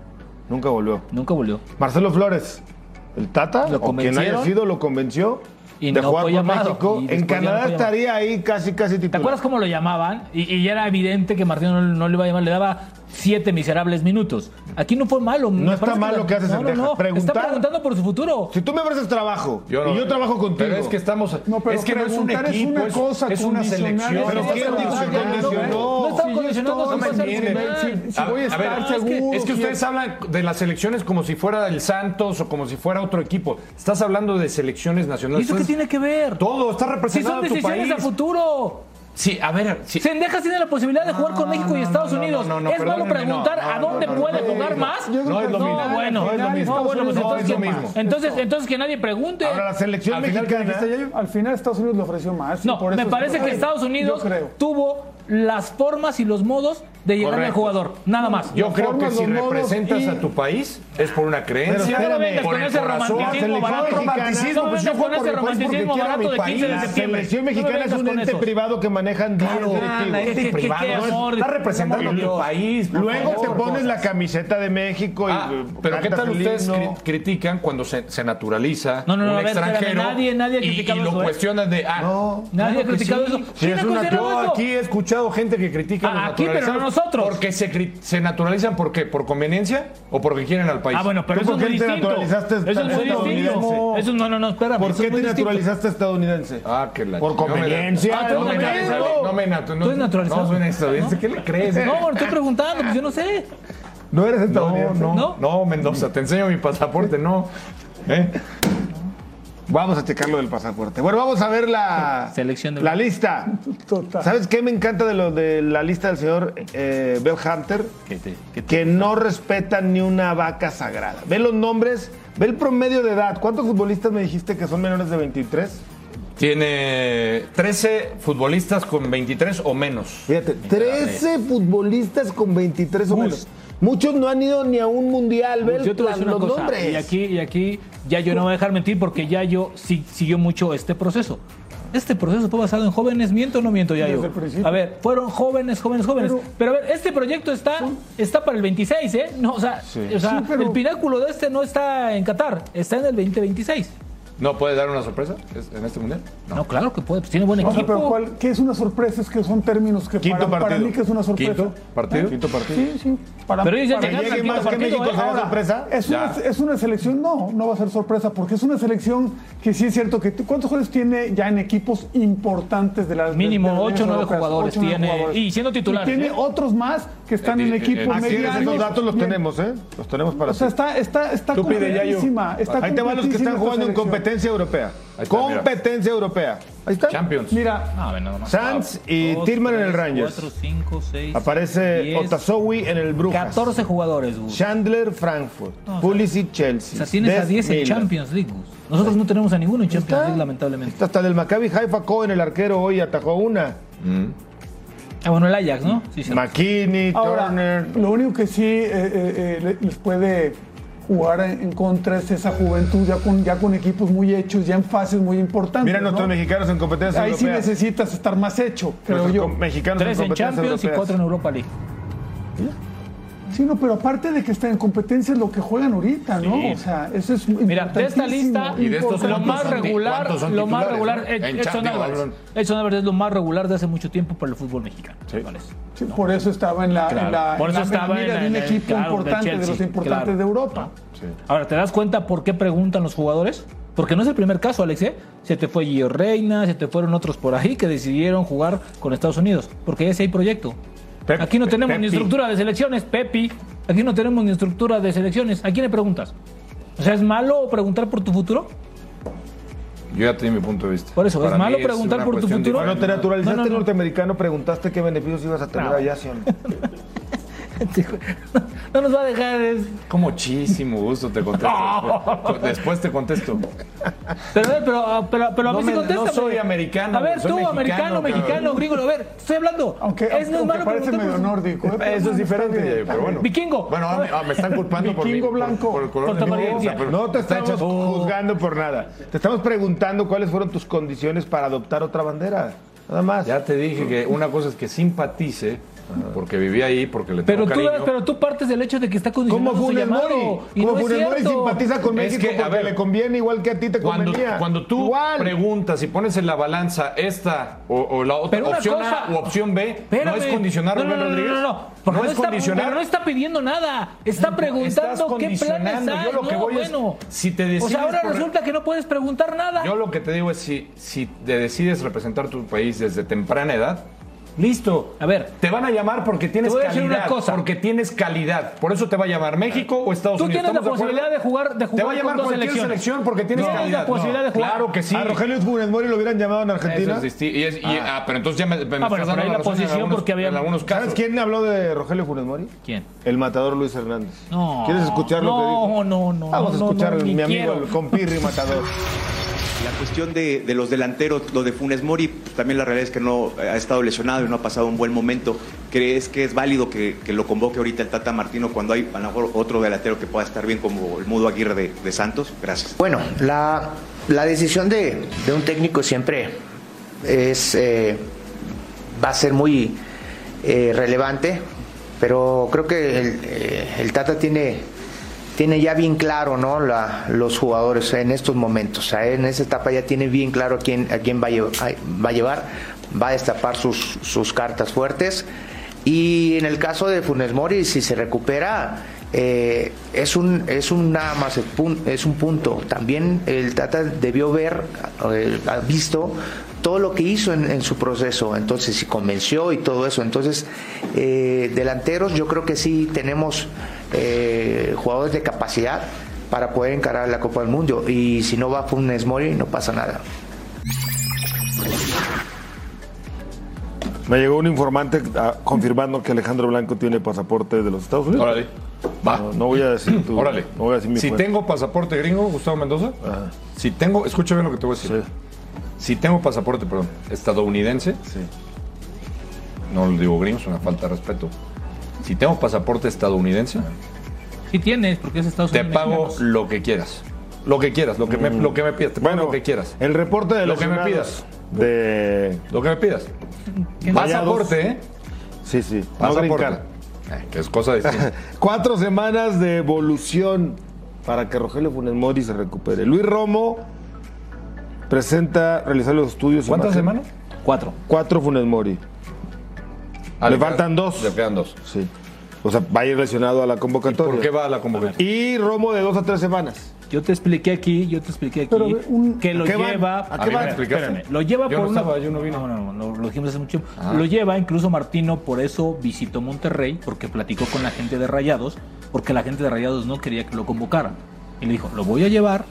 Nunca volvió. Nunca volvió. Marcelo Flores. El Tata, Lo o quien haya sido, lo convenció Y de no jugar fue por llamado. México. Y En Canadá no estaría ahí casi, casi ¿Te titular. acuerdas cómo lo llamaban? Y, y era evidente que Martino no, no le iba a llamar, le daba siete miserables minutos. Aquí no fue malo. me está mal lo que hace no, no, no. Preguntar. Está preguntando por su futuro. Si tú me ofreces trabajo Yo no- y yo trabajo contigo. Pero es que estamos. No, pero es que no es un preguntar es equipo, una es, cosa, es una selección. Pero ¿quién dijo que condicionó? No están Si estoy, no si- si- si voy a estar es que- seguro. Es que si- ustedes hablan de las selecciones como si fuera el Santos o como si fuera otro equipo. Estás hablando de selecciones ¿Y nacionales. eso qué tiene que ver? Todo, está Si representado son a tu decisiones a futuro. Sí, a ver, sí. Sendejas tiene la posibilidad de jugar con México y Estados no, no, Unidos. no, no, es malo preguntar no, a dónde no, no, puede no, jugar no, más. yo creo No que es lo no, mismo. bueno. No es lo mismo. No, bueno, pues No entonces, es lo ¿qué- mismo. entonces, entonces que nadie pregunte. Ahora la selección Al final, ¿qué mexicana. Al final Estados Unidos le ofreció más. y No, por eso me es- parece que Estados Unidos tuvo las formas y los modos de llegar al jugador. Nada más. Yo creo que si los representas y- a tu país es por una creencia, Pero espérame, por con el ese corazón. romanticismo La barato. selección No pues yo con ese romanticismo barato de país. 15 de La septiembre. selección No me mexicana es un ente eso. privado que manejan 10 Ah, directivos. la ente ¿Qué- qué- qué privado, está representando a tu país. Luego te pones la camiseta de México y Ah, pero ¿qué tal ustedes critican cuando se, se naturaliza No, no, no, un extranjero nadie- nadie ha y- lo ¿eh? cuestionan de ah, No. Nadie ha criticado eso. Sí, ¿Quién es ha una- considerado yo aquí he escuchado gente que critica a los Ah, aquí, pero no naturalizados nosotros. Porque se, naturalizan ¿por qué? ¿Por conveniencia o porque quieren al país? Ah, bueno, pero ¿Tú eso por es qué muy te distinto. naturalizaste Eso es muy estadounidense? distinto. Eso no, no, no, espérame. ¿Por qué te distinto. naturalizaste estadounidense? Ah, que la Por no me- conveniencia. Ah, No me ¿tú naturalizo. No me natu- no- ¿Tú eres naturalizado? No soy estadounidense. ¿Qué le crees? No, bueno, estoy preguntando, pues yo no sé. No eres estadounidense. no, ¿No? no, Mendoza, te enseño mi pasaporte, no. ¿Eh? Vamos a checar lo del pasaporte. Bueno, vamos a ver la, Selección de- la lista. Total. ¿Sabes qué me encanta de lo de la lista del señor eh, Bell Hunter? ¿Qué te- qué te- Que no respeta ni una vaca sagrada. Ve los nombres, ve el promedio de edad. ¿Cuántos futbolistas me dijiste que son menores de 23? Tiene 13 futbolistas con 23 o menos. Fíjate, 13 futbolistas con 23 o menos. Muchos no han ido ni a un mundial. Ve Yo te voy a decir los una cosa, nombres. y aquí, y aquí ya yo no voy a dejar mentir porque ya yo sí, siguió mucho este proceso. Este proceso fue basado en jóvenes, ¿miento o no miento ya yo? A ver, fueron jóvenes, jóvenes, jóvenes. Pero, Pero- a ver, este proyecto está, está para el 26, ¿eh? No, o sea, o sea Sí, pero- el pináculo de este no está en Qatar, está en el 2026. ¿No puede dar una sorpresa es- en este mundial? No, claro que puede, pues tiene buen O sea, equipo. pero ¿cuál- ¿qué es una sorpresa? Es que son términos que Quinto para, mí que es una sorpresa. ¿Quinto partido? Quinto partido. Sí, sí. Para, Pero ellos ya quinto más que partido, México, ¿eh? ¿será Ahora, sorpresa? Es una, es una selección, no, no va a ser sorpresa, porque es una selección que sí es cierto que ¿cuántos jugadores tiene ya en equipos importantes de las de- Mínimo de ocho, ligas nueve europeas? jugadores Ocho, nueve tiene, jugadores. y siendo titulares, tiene ¿eh? otros más que están en Eh, eh, equipos Así es, medianos. esos datos los Bien. tenemos, ¿eh? Los tenemos para O sea, está, está, está completísima, está Ahí te van los que están jugando en competencia europea. Mira. competencia europea. Ahí está. Champions. Mira, No, a ver, nada más. Sanz y Dos, Tillman en el Rangers. cuatro, cinco, seis, Aparece diez, Otasowi en el Brujas. 14 jugadores, Gus. Chandler, Frankfurt. Pulisic, O Chelsea. sea, tienes a Des 10 en. Champions League, Gus. Nosotros no tenemos a ninguno en Champions ¿Está? League, lamentablemente. Está Hasta del Maccabi Haifa Cohen, el arquero, hoy atajó una. Ah, bueno, el Ajax, ¿no? Sí, sí. McKinney, ahora, Turner. lo único que sí eh, eh, eh, le- les puede jugar en, contra es esa juventud ya con, ya con equipos muy hechos, ya en fases muy importantes. Mira ¿no? nuestros mexicanos en competencia Ahí sí necesitas estar más hecho, creo Nuestros yo. mexicanos Tres en Champions y cuatro en Europa League. Sí, no, pero aparte de que están en competencia es lo que juegan ahorita, ¿no? O sea, eso es Mira, de esta lista, Y de estos lo ¿cuántos más regular, lo más regular, no? En Edson Álvarez. cabrón. Edson Álvarez es lo más regular de hace mucho tiempo para el fútbol mexicano. Sí. Sí, por eso estaba en la, Claro. en la, Por eso en la estaba en de un el- equipo claro, importante, de, los importantes claro. de Europa. Ahora, ¿te das cuenta por qué preguntan los jugadores? Porque no es el primer caso, Alex. ¿eh? Se te fue Gio Reina, se te fueron otros por ahí que decidieron jugar con Estados Unidos. Porque ya sí hay proyecto. Pep- Aquí no tenemos ni estructura de selecciones, Pepi. Aquí no tenemos ni estructura de selecciones. ¿A quién le preguntas? O sea, ¿es malo preguntar por tu futuro? Yo ya tenía mi punto de vista. Por eso, ¿es Para malo preguntar por tu futuro? Cuando te naturalizaste No, no, no. norteamericano, preguntaste qué beneficios ibas a tener No. allá, ¿sí o no? No nos va a dejar. es- Con muchísimo gusto te contesto. después. Después te contesto. Pero, a ver, pero, pero, pero a No mí sí me- no soy americano, A ver, tú, mexicano, americano, cabrón. mexicano, gringo, a ver, estoy hablando. Aunque, es aunque malo parece medio por- nórdico. ¿eh? Eso es diferente, pero bueno. Vikingo. Bueno, ah, me, ah, me están culpando por mi- Vikingo por- blanco. Por, el color Por de mi pero No te estamos hecho- juzgando por nada. Te estamos preguntando cuáles fueron tus condiciones para adoptar otra bandera. Nada más. Ya te dije que una cosa es que simpatice, porque viví ahí, porque le Pero tengo tú, cariño. pero tú partes del hecho de que está condicionado ¿Cómo su Funes llamado. Mori? Y ¿Cómo no es Funes Mori simpatiza con Es México que, a porque ver, le conviene igual que a ti te Cuando, convenía? cuando tú Igual. preguntas y pones en la balanza esta o, o la otra, Pero opción cosa- A u opción B, ¿no Espérame. es condicionar a no, Rubén no, no, Rodríguez? No, no, no. Porque no no es está, condicionar. pero no está pidiendo nada. Está preguntando qué planes hay. Yo lo que no, voy es, bueno. si te o decides sea, ahora por- resulta que no puedes preguntar nada. Yo lo que te digo es si, si te decides representar tu país desde temprana edad, Listo. A ver. Te van a llamar porque tienes Te voy a decir calidad. una cosa. Porque tienes calidad. Por eso te va a llamar México o Estados Tú Unidos. tienes la posibilidad de jugar, de Te jugar va a llamar cualquier selecciones. selección porque tienes Tienes calidad. la posibilidad de jugar. Claro que sí. A Rogelio Funes Mori lo hubieran llamado en Eso Argentina. es y es- y- ah, pero entonces ya me, me estás bueno, ahí la la posición algunos- porque había- en algunos casos. ¿Sabes quién habló de Rogelio Funes Mori? ¿Quién? El matador Luis Hernández. No. ¿Quieres escuchar lo que dijo? No, no, no. Vamos a no, escuchar no, mi amigo, el compirri matador. Cuestión de, los delanteros, lo de Funes Mori, también la realidad es que no ha estado lesionado y no ha pasado un buen momento. ¿Crees que es válido que, lo convoque ahorita el Tata Martino cuando hay a lo mejor otro delantero que pueda estar bien como el Mudo Aguirre de, Santos? Gracias. Bueno, la, decisión de, un técnico siempre es eh, va a ser muy eh, relevante, pero creo que eh, el Tata tiene tiene ya bien claro, ¿no? La, los jugadores en estos momentos, en esa etapa ya tiene bien claro a quién a quién va a llevar, va a, llevar, va a destapar sus, sus cartas fuertes y en el caso de Funes Mori, si se recupera, eh, es un es un nada más es un punto. También el Tata debió ver, eh, ha visto todo lo que hizo en, en su proceso, entonces si convenció y todo eso. Entonces, eh, delanteros, yo creo que sí tenemos eh, jugadores de capacidad para poder encarar la Copa del Mundo. Y si no va Funes Mori, no pasa nada. Me llegó un informante ah, confirmando que Alejandro Blanco tiene pasaporte de los Estados Unidos. Órale. Va. No, no voy a decir tu. Órale. No voy a decir mi si tengo pasaporte gringo, Gustavo Mendoza, si tengo, escucha bien lo que te voy a decir. Sí. Si tengo pasaporte, perdón, estadounidense, Sí. no lo digo gringo, es una falta de respeto. Si tengo pasaporte estadounidense, Sí tienes, porque es Estados te Unidos. pago mexicanos. lo que quieras. Lo que quieras, lo que me, lo que me pidas, te pago Bueno, lo que quieras. El reporte de Lo que me pidas. De. Lo que me pidas. Pasaporte, ¿eh? Sí, sí. No Pasaporte. brincar. Que es cosa distinta. Cuatro semanas de evolución para que Rogelio Funes Mori se recupere. Luis Romo presenta realizar los estudios. ¿Cuántas imagen. semanas? Cuatro. Cuatro Funes Mori. Ah, Le faltan dos. Le quedan dos. Sí. O sea, va a ir lesionado a la convocatoria. ¿Por qué va a la convocatoria? Y Romo de dos a tres semanas. Yo te expliqué aquí, yo te expliqué aquí Pero, un- que lo ¿A qué van? lleva. ¿A qué espérame, Lo lleva Yo por no una. estaba, yo no vine. No, no, no, lo dijimos hace mucho. Lo lleva, incluso Martino, por eso visitó Monterrey, porque platicó con la gente de Rayados, porque la gente de Rayados no quería que lo convocaran. Y le dijo, lo voy a llevar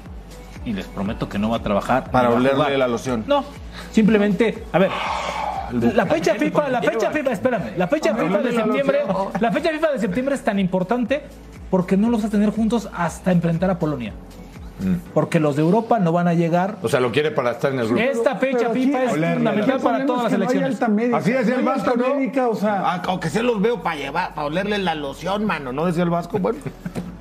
y les prometo que no va a trabajar. Para va olerle jugar". la loción. No, simplemente, a ver. La fecha FIFA, la fecha FIFA, espérame, la fecha FIFA de septiembre, la fecha FIFA de septiembre es tan importante porque no los vas a tener juntos hasta enfrentar a Polonia. Porque los de Europa no van a llegar. O sea, lo quiere para estar en el grupo. Esta fecha FIFA es fundamental para todas las elecciones. Así decía el Vasco, ¿no? médica, o sea, Ah, aunque se los veo para llevar, para olerle la loción, mano. ¿No decía el Vasco? Bueno.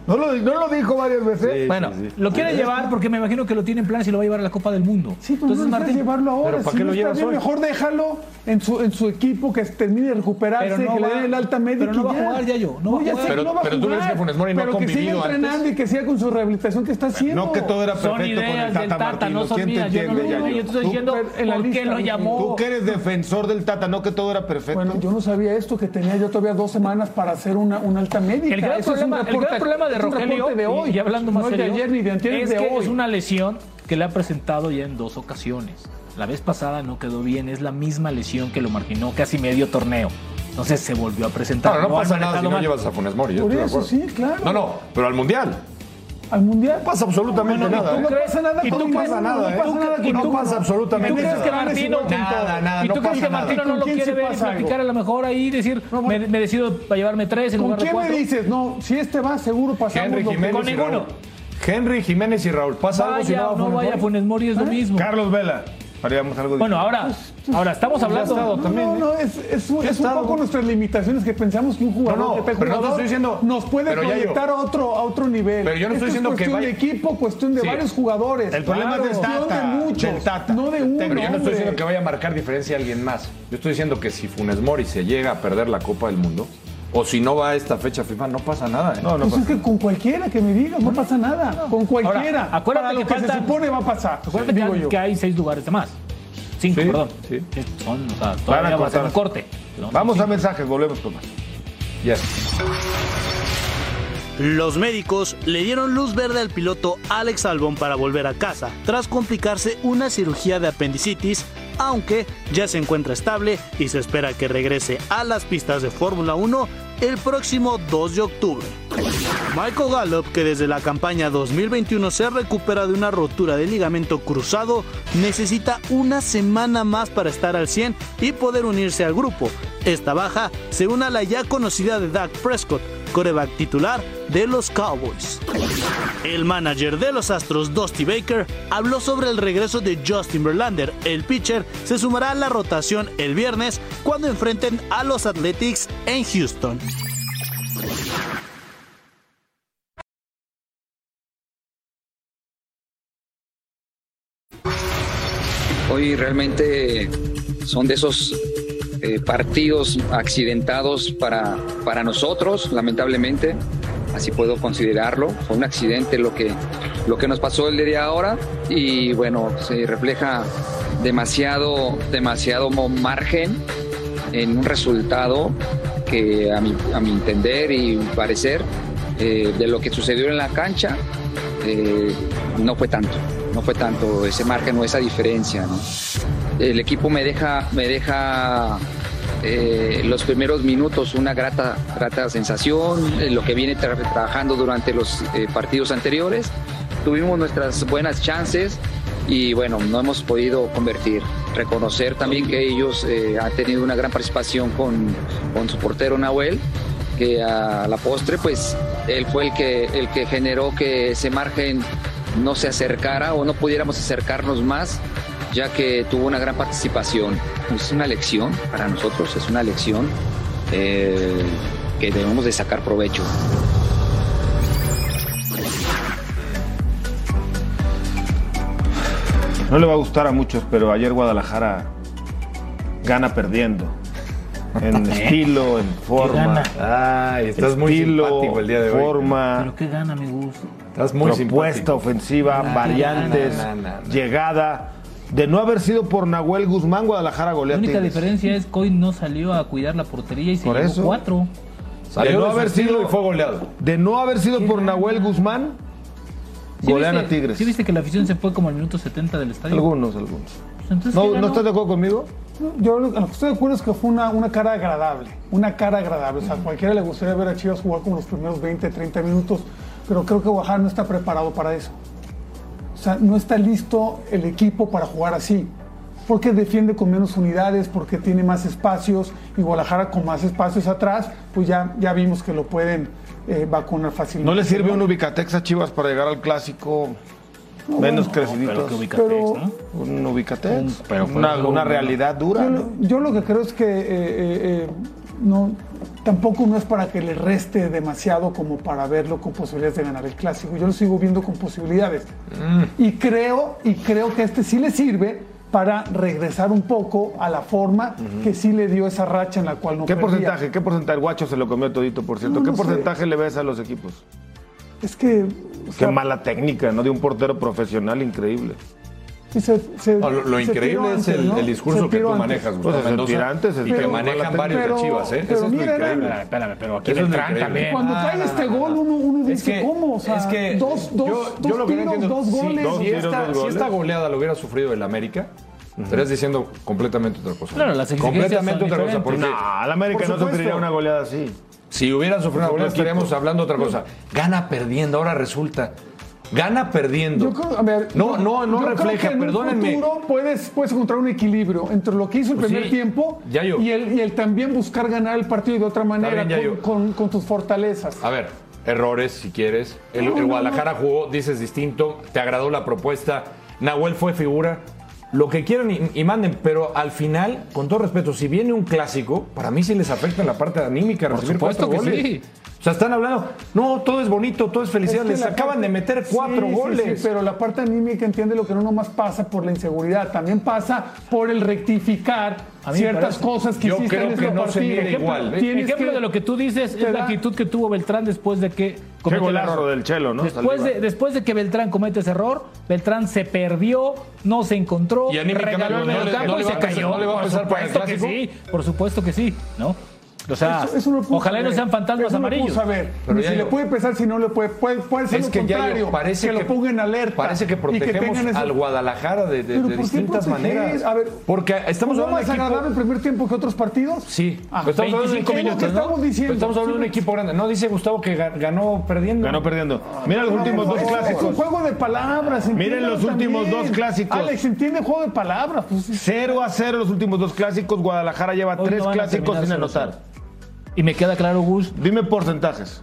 No lo, no lo dijo varias veces. Bueno, lo quiere llevar porque me imagino que lo tiene en planes y lo va a llevar a la Copa del Mundo. Sí, pues Entonces, no Martín, llevarlo ahora. ¿Pero para si qué no lo llevas bien, hoy? mejor déjalo en su, en su equipo que termine de recuperarse, Pero no que le va- den el alta médica. pero no y va a ya. jugar, Yayo, no va a ya jugar. sé Pero- no va a pero tú crees jugar, que Funes Mori no ha pero que siga convivido antes. entrenando y que siga con su rehabilitación que está haciendo. No que todo era son perfecto con el ideas Tata del Tata, Martino. no son ¿Quién te mías. Yo no, entiende, no, Yayo? yo te estoy Tú, diciendo en la por qué lo llamó. Tú que eres defensor del Tata, no que todo era perfecto. Bueno, yo no sabía esto, que tenía yo todavía dos semanas para hacer una, una alta médica. El gran, Eso es un problema, el reporte- gran problema de Rogelio, reporte de hoy. y hablando más no es de serio, ayer ni de antier, es de que hoy. es una lesión que le ha presentado ya en dos ocasiones. La vez pasada no quedó bien, es la misma lesión que lo marginó casi medio torneo. Entonces se volvió a presentar. No, no, pasa nada si no mal. llevas a Funes Mori. yo Por estoy de eso, acuerdo. sí, claro. No, no, pero al Mundial. Al mundial. No pasa absolutamente nada. no ¿eh? pasa nada ¿Y con tú no crees- pasa nada, no ¿eh? pasa Tú- nada con- no no pasa absolutamente ¿Y tú crees que nada. Martino, Nada, nada, ¿Y tú no crees que nada. Martino no ¿Con lo quiere ver y platicar a lo mejor ahí y decir, me, me decido para llevarme tres en ¿Con lugar de quién me cuatro? dices? No, si este va, seguro pasamos Henry Jiménez Con ninguno. Henry Jiménez y Raúl. ¿Pasa algo si no va no Funes vaya Mori? Funes Mori es lo mismo. Carlos Vela. Haríamos algo Bueno, ahora, ahora estamos hablando. estado No, también, no, ¿eh? no, es, es, un- es un poco nuestras limitaciones que pensamos que un jugador, No, no, pero no te estoy diciendo- nos puede yo- proyectar a otro, a otro nivel. Pero yo no estoy Esto diciendo es que cuestión de equipo, cuestión de Sí. varios jugadores. El problema es del Cuestión Tata, de muchos, del Tata. no de uno. Pero yo no estoy diciendo que vaya a marcar diferencia a alguien más. Yo estoy diciendo que si Funes Mori se llega a perder la Copa del Mundo, o si no va a esta fecha FIFA, no pasa nada. ¿eh? No, no Pues es pasa. que con cualquiera que me digas, no pasa nada. Con cualquiera. Ahora, acuérdate Para lo que que, se faltan- supone va a pasar. Acuérdate digo que, yo. que hay seis lugares de más. Cinco, Sí, perdón. sí. Que Son, o sea, todavía va a ser un corte. Vamos a cinco. mensajes, volvemos con más. Yes. Los médicos le dieron luz verde al piloto Alex Albon para volver a casa, tras complicarse una cirugía de apendicitis aunque ya se encuentra estable y se espera que regrese a las pistas de Fórmula 1 el próximo 2 de octubre. Michael Gallup, que desde la campaña 2021 se recupera de una rotura de ligamento cruzado, necesita una semana más para estar al 100 y poder unirse al grupo. Esta baja se une a la ya conocida de Dak Prescott, coreback titular de los Cowboys. El manager de los Astros, Dusty Baker, habló sobre el regreso de Justin Verlander. El pitcher se sumará a la rotación el viernes cuando enfrenten a los Athletics en Houston. Hoy realmente son de esos eh, partidos accidentados para, para nosotros, lamentablemente, así puedo considerarlo. Fue un accidente lo que, lo que nos pasó el día de ahora y bueno, se refleja demasiado, demasiado margen en un resultado que a mi, a mi entender y parecer eh, de lo que sucedió en la cancha eh, no fue tanto, no fue tanto ese margen o esa diferencia. ¿no? El equipo me deja, me deja eh, los primeros minutos una grata, grata sensación, eh, lo que viene tra- trabajando durante los eh, partidos anteriores. Tuvimos nuestras buenas chances y bueno, no hemos podido convertir. Reconocer también que ellos han tenido una gran participación con, con su portero Nahuel, que a la postre pues él fue el que, el que generó que ese margen no se acercara o no pudiéramos acercarnos más ya que tuvo una gran participación. Es una lección para nosotros, es una lección eh, que debemos de sacar provecho. No le va a gustar a muchos, pero ayer Guadalajara gana perdiendo. En estilo, en forma. gana? Ay, estás muy simpático el día de hoy. Forma, Pero qué gana, mi gusto. Estás muy propuesta simpático. ofensiva, variantes, na, na. llegada. De no haber sido por Nahuel Guzmán, Guadalajara La golea a única Tigres. diferencia es que hoy no salió a cuidar la portería y se Por llevó eso. cuatro. Salió De no haber sido- y fue goleado. De no haber sido por Nahuel Guzmán, ¿Sí golean viste- a Tigres. ¿Sí viste que la afición se fue como al minuto 70 del estadio? Algunos, algunos. Pues entonces, ¿No, ¿qué ¿No estás de acuerdo conmigo? Yo lo, que estoy de acuerdo es que fue una, una cara agradable, una cara agradable. O sea, a cualquiera le gustaría ver a Chivas jugar como los primeros 20, 30 minutos, pero creo que Guadalajara no está preparado para eso. O sea, no está listo el equipo para jugar así. Porque defiende con menos unidades, porque tiene más espacios, y Guadalajara con más espacios atrás, pues ya, ya vimos que lo pueden eh, vacunar fácilmente. ¿No le sirve un Ubicatex a Chivas para llegar al clásico menos Pero creciditos? que ubica Pero- Tex, ¿no? Un Ubicatex. Un- pero una, un- una realidad dura. Yo ¿no? lo, yo lo que creo es que eh, eh, no, tampoco no es para que le reste demasiado como para verlo con posibilidades de ganar el clásico. Yo lo sigo viendo con posibilidades. Mm. Y creo, y creo que este sí le sirve para regresar un poco a la forma que sí le dio esa racha en la cual no ¿Qué perdía. porcentaje? ¿Qué porcentaje? El guacho se lo comió todito, por cierto. No, ¿Qué sé. porcentaje le ves a los equipos? Es que... Qué sea, mala técnica, ¿no? De un portero profesional increíble. Sí se- se- No, lo, lo se increíble es antes, el, ¿no? el discurso que tú antes. manejas, Gustavo Pues, Mendoza, tirantes, y que pero- manejan varios pero- de Chivas, ¿eh? pero Eso es lo increíble. era- Espérame, pero aquí Eso Beltrán también. Cuando Ah, cae este no. gol, uno, uno Es dice, que- ¿cómo? O sea, es que dos, dos, yo, dos yo tiros, entiendo, dos si- goles. dos si, tiros, esta, dos si esta goleada lo hubiera sufrido el América, estarías diciendo completamente otra cosa. Claro, las Completamente son otra cosa. Porque. No, al América Por no sufriría una goleada así. si hubieran sufrido una goleada, estaríamos hablando otra cosa. Gana perdiendo, ahora resulta. Gana perdiendo. Yo creo, a ver, no, yo- no, no yo creo refleja, que en un perdónenme. futuro puedes, puedes encontrar un equilibrio entre lo que hizo el Pues primer sí, tiempo y el, y el también buscar ganar el partido de otra manera bien, con, Yayo. con- con tus fortalezas. A ver, errores si quieres. El, No, el no, Guadalajara jugó, dices distinto, te agradó la propuesta. Nahuel fue figura. Lo que quieran y, y manden, pero al final, con todo respeto, si viene un clásico, para mí sí les afecta en la parte anímica Por recibir supuesto que goles. sí. O sea, están hablando, no, todo es bonito, todo es felicidad. Es que les acaban parte- de meter cuatro Sí, sí, goles. sí, pero la parte anímica entiende lo que no nomás pasa por la inseguridad, también pasa por el rectificar ciertas parece- cosas que yo hiciste creo en que no se partido. mide igual, ¿eh? Ejemplo que- de lo que tú dices es la da- actitud que tuvo Beltrán después de que comete el error. del Chelo, ¿no? Después de, después de que Beltrán comete ese error, Beltrán se perdió, no se encontró, Y regaló el no campo no y se cayó. no le va a por pesar para el supuesto que o sea, ojalá no sean fantasmas eso amarillos. No saber. Pero si le puede pesar, si no le puede, puede, puede ser es lo que contrario. Ya parece que, que, lo pongan alerta. Parece que protegemos al Guadalajara de, distintas maneras. A ver, porque estamos hablando más agradable el primer tiempo que otros partidos? Sí. Ah, estamos hablando de un estamos diciendo. Pero estamos hablando de un equipo grande. No dice Gustavo que ganó perdiendo. Ganó perdiendo. Ah, Mira los últimos dos clásicos. Es un juego de palabras. Miren los últimos dos clásicos. Alex entiende juego de palabras. Pues, 0 a 0 los últimos dos clásicos. Guadalajara lleva tres clásicos sin anotar. Y me queda claro, Gus. Dime porcentajes.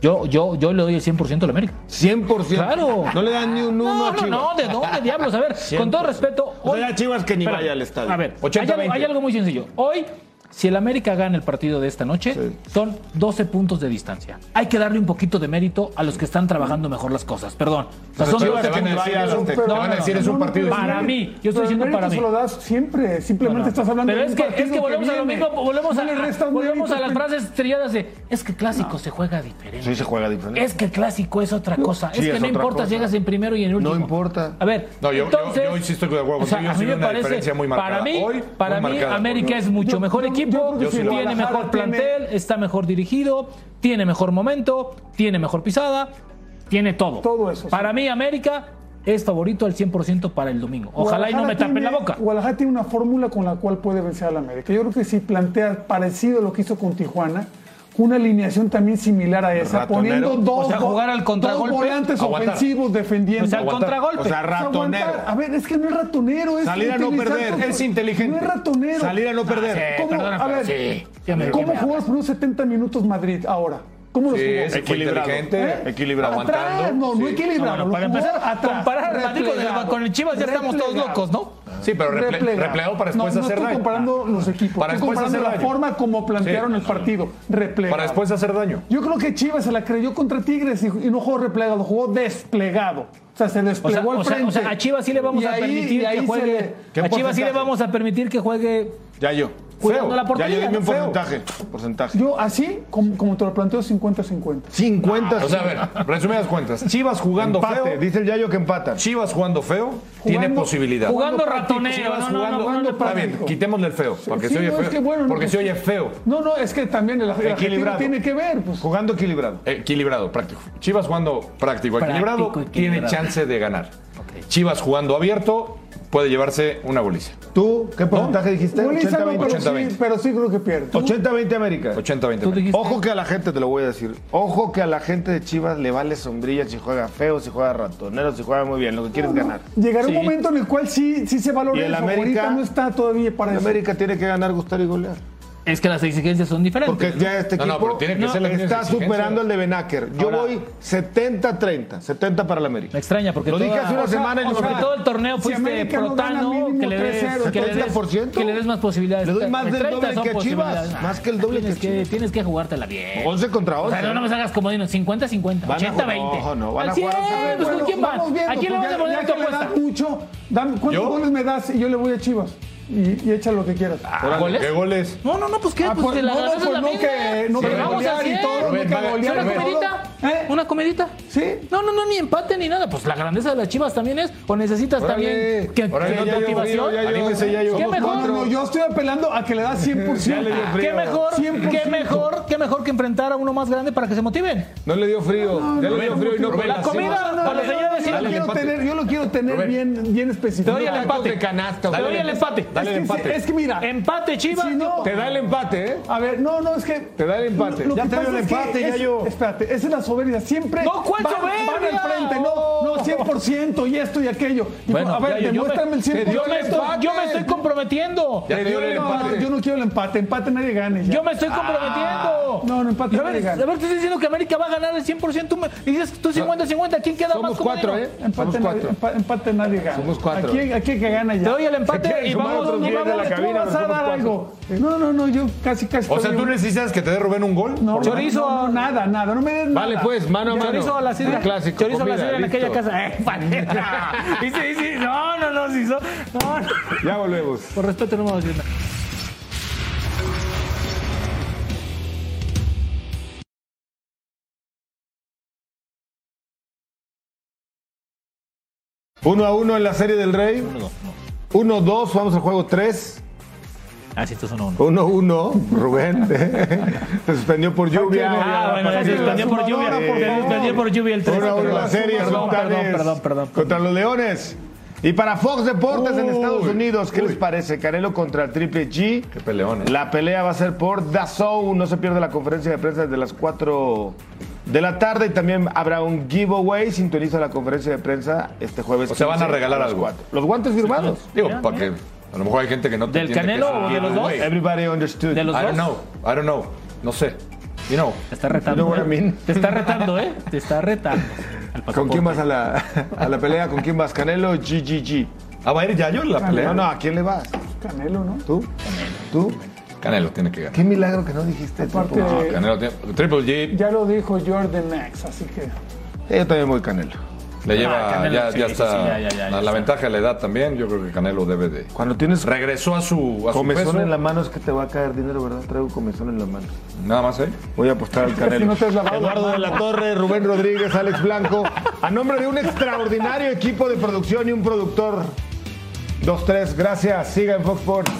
Yo, yo, yo le doy el 100% al América. 100%. Claro. No le dan ni un uno no, a Chivas. No, no, ¿de dónde diablos? A ver, 100%. con todo respeto. Pues hoy... O sea, Chivas que ni Pero, vaya al estadio. A ver, hay algo, hay algo muy sencillo. Hoy si el América gana el partido de esta noche, son 12 puntos de distancia. Hay que darle un poquito de mérito a los que están trabajando mejor las cosas. Perdón. Pero son te, van a decir, es un partido. Para mí, yo estoy diciendo para mí. Eso lo das siempre, simplemente estás hablando Pero es que, es que volvemos a lo mismo, volvemos a, volvemos a las frases estrelladas de es que clásico se juega diferente. Sí, se juega diferente. Es que clásico es otra cosa. es que no importa si llegas en primero y en último. No importa. A ver, entonces, yo, insisto que de acuerdo. a mí me muy Para mí, para mí América es mucho mejor equipo equipo, yo sí tiene mejor tiene- plantel, está mejor dirigido, tiene mejor momento, tiene mejor pisada, tiene todo. Todo eso, sí. Para mí, América es favorito al 100% para el domingo. Ojalá y no me tapen la boca. Guadalajara tiene una fórmula con la cual puede vencer al América. Yo creo que si plantea parecido a lo que hizo con Tijuana, una alineación también similar a esa, ratonero. poniendo dos, o sea, jugar al dos volantes aguantar. ofensivos defendiendo. O sea, al contragolpe. O sea, ratonero. A ver, es que no es ratonero. Es Salir a no perder. Es inteligente. No es ratonero. Salir a no ah, perder. Ah, sí, ¿Cómo, perdona, a ver, sí, ¿cómo jugas por unos 70 minutos Madrid ahora? ¿Cómo los sí, jugó? Equilibrado. ¿Eh? Equilibrado. Atrás, aguantando. no, sí. no equilibrado. No, bueno, para empezar, comparar Madrid con el Chivas ya estamos todos locos, ¿no? Sí, pero replegado. para después hacer daño. No estoy comparando ah. los equipos, para estoy comparando la forma como plantearon el partido, replegado. Para después hacer daño. Yo creo que Chivas se la creyó contra Tigres y, no jugó replegado, jugó desplegado. O sea, se desplegó o sea, al frente. O sea, a Chivas sí le vamos a permitir que juegue. A Chivas sí le vamos a permitir que juegue. Ya yo cuidando la portería. Ya yo dime un porcentaje, porcentaje. Yo así, como, como te lo planteo, 50-50. 50-50. o sea, a ver, resumidas cuentas. Chivas jugando feo. Dice el Yayo que empatan. Chivas jugando feo tiene posibilidad. Jugando ratonero. Chivas jugando, no, está bien, quitémosle el feo, porque sí, se oye feo. Porque se oye feo. No, no, es que también el, equilibrado tiene que ver. Pues. Jugando equilibrado. Eh, equilibrado, práctico. Chivas jugando práctico, equilibrado, tiene chance de ganar. Chivas jugando abierto, puede llevarse una goliza. ¿Tú qué porcentaje dijiste? Goliza 80, no, 20. pero, 80, Sí, pero sí creo que pierde. 80-20 América. 80-20 Ojo que a la gente, te lo voy a decir, ojo que a la gente de Chivas le vale sombrilla si juega feo, si juega ratonero, si juega muy bien, lo que quieres ganar. Llegará un momento en el cual sí, sí se valora y el, el América no está todavía para el eso. América tiene que ganar, gustar y golear. Es que las exigencias son diferentes. Porque ya este no, equipo no, tiene que ser está superando el de Benáquer. Yo Ahora, voy 70-30, 70 para la América. Me extraña porque lo toda, dije hace una o semana en o sea, todo el torneo fuiste si protano que le des que le des, que le des más posibilidades. Le doy más del doble que a Chivas, más que el doble tienes que, que Tienes que jugártela bien. 11 contra 11. O sea, no, me hagas como 50-50, 80-20. No, no, van a jugar. Pues, ¿A quién le pues vas a poner tu apuesta? mucho. ¿Cuántos goles me das y yo le voy a Chivas? y, y echa lo que quieras. Ah, ¿Goles? ¿Qué goles? No, no, no, pues qué, pues, no, que, no, que no que. ¿Eh? ¿Una comedita? Sí. No, no, no, ni empate ni nada. Pues la grandeza de las chivas también es. O necesitas también que, no motivación. Yo, yo, ¿Qué mejor? No, yo estoy apelando a que le das 100%. ¿Qué mejor? ¿Qué mejor? ¿Qué mejor que enfrentar a uno más grande para que se motiven? No le dio frío. No, le dio frío y no pela. La comida para los señores. Yo yo lo quiero tener bien, bien especificado. Te doy el empate. De te doy el empate. Dale el empate. Es que mira. Empate, Chivas. Te da el empate, ¿eh? A ver, no, no, es que. Te da el empate. Ya te dio el empate, ya yo. Espérate, esa es la soberbia. Siempre no, ¿cuál van, soberbia? van al frente, no, no, 100% y esto y aquello. Y bueno, a ver, ya, demuéstrame yo me, el 100%. Yo me, estoy, yo me estoy comprometiendo. Ya te dio el empate. Yo no quiero el empate, empate nadie gane. Ya. Yo me estoy comprometiendo. Ah, no, no, empate a ver, nadie gane. A ver, te estoy diciendo que América va a ganar el 100%. Tú me dices tú 50-50, ¿quién queda Somos más cuatro, ¿eh? Empate, Somos cuatro. Empate, empate nadie gana. Somos cuatro. Aquí, aquí que gana ya. Te doy el empate y vamos, vamos, vamos, cabina, vas a dar algo. No, no, no, yo casi, casi. O sea, ¿tú necesitas que te dé Rubén un gol? No, chorizo. No, no, nada, nada. No me des nada. Vale, pues, mano a mano. Chorizo la sidra. Clásico, la en aquella casa. ¡Eh, no, no, no, no. Ya volvemos. Por respeto no vamos a. Uno a uno en la serie del Rey. 1-2, vamos al juego 3. Ah, sí, esto es uno uno. 1-1, Rubén. Se suspendió por lluvia. Ah, bueno, se suspendió por lluvia. Se suspendió por lluvia el 3. 1 a 1 la serie, Perdón, perdón, perdón, perdón. contra los Leones. Y para Fox Deportes en Uy, Estados Unidos, ¿qué uy. les parece? Canelo contra el Triple G. Qué peleón, ¿eh? La pelea va a ser por DAZN. No se pierde la conferencia de prensa desde las 4 de la tarde. Y también habrá un giveaway. Sintoniza la conferencia de prensa este jueves. O sea, van a 15 regalar las algo. 4. Los guantes firmados. Digo, para que. A lo mejor hay gente que no te ¿Del Canelo o de los dos? Everybody understood. De los I don't know. I don't know. No sé. You know. Te está retando. You know what I ¿eh? mean. Te está retando, ¿eh? Te está retando. ¿Con quién vas a la, a la pelea? ¿Con quién vas? Canelo GGG. Ah, va a ir Yayo en la pelea. No, no, ¿a quién le vas? Canelo, ¿no? ¿Tú? ¿Tú? Canelo tiene que ganar. Qué milagro que no dijiste. Aparte, Triple G. No, Canelo tiene. Triple G ya lo dijo Jordan Max, así que Eh, Yo también voy Canelo. Le lleva. Canelo, ya, sí, ya sí, está. sí, ya, ya, ya, la ventaja de la edad también. Yo creo que Canelo debe de. Cuando tienes Regresó a su, a su comezón peso. en la mano es que te va a caer dinero, ¿verdad? Traigo comezón en la mano. Nada más, ¿eh? Voy a apostar al si Canelo. no te has lavado Eduardo de la Torre, Rubén Rodríguez, Alex Blanco. A nombre de un extraordinario equipo de producción y un productor. 2-3, gracias. Siga en Fox Sports.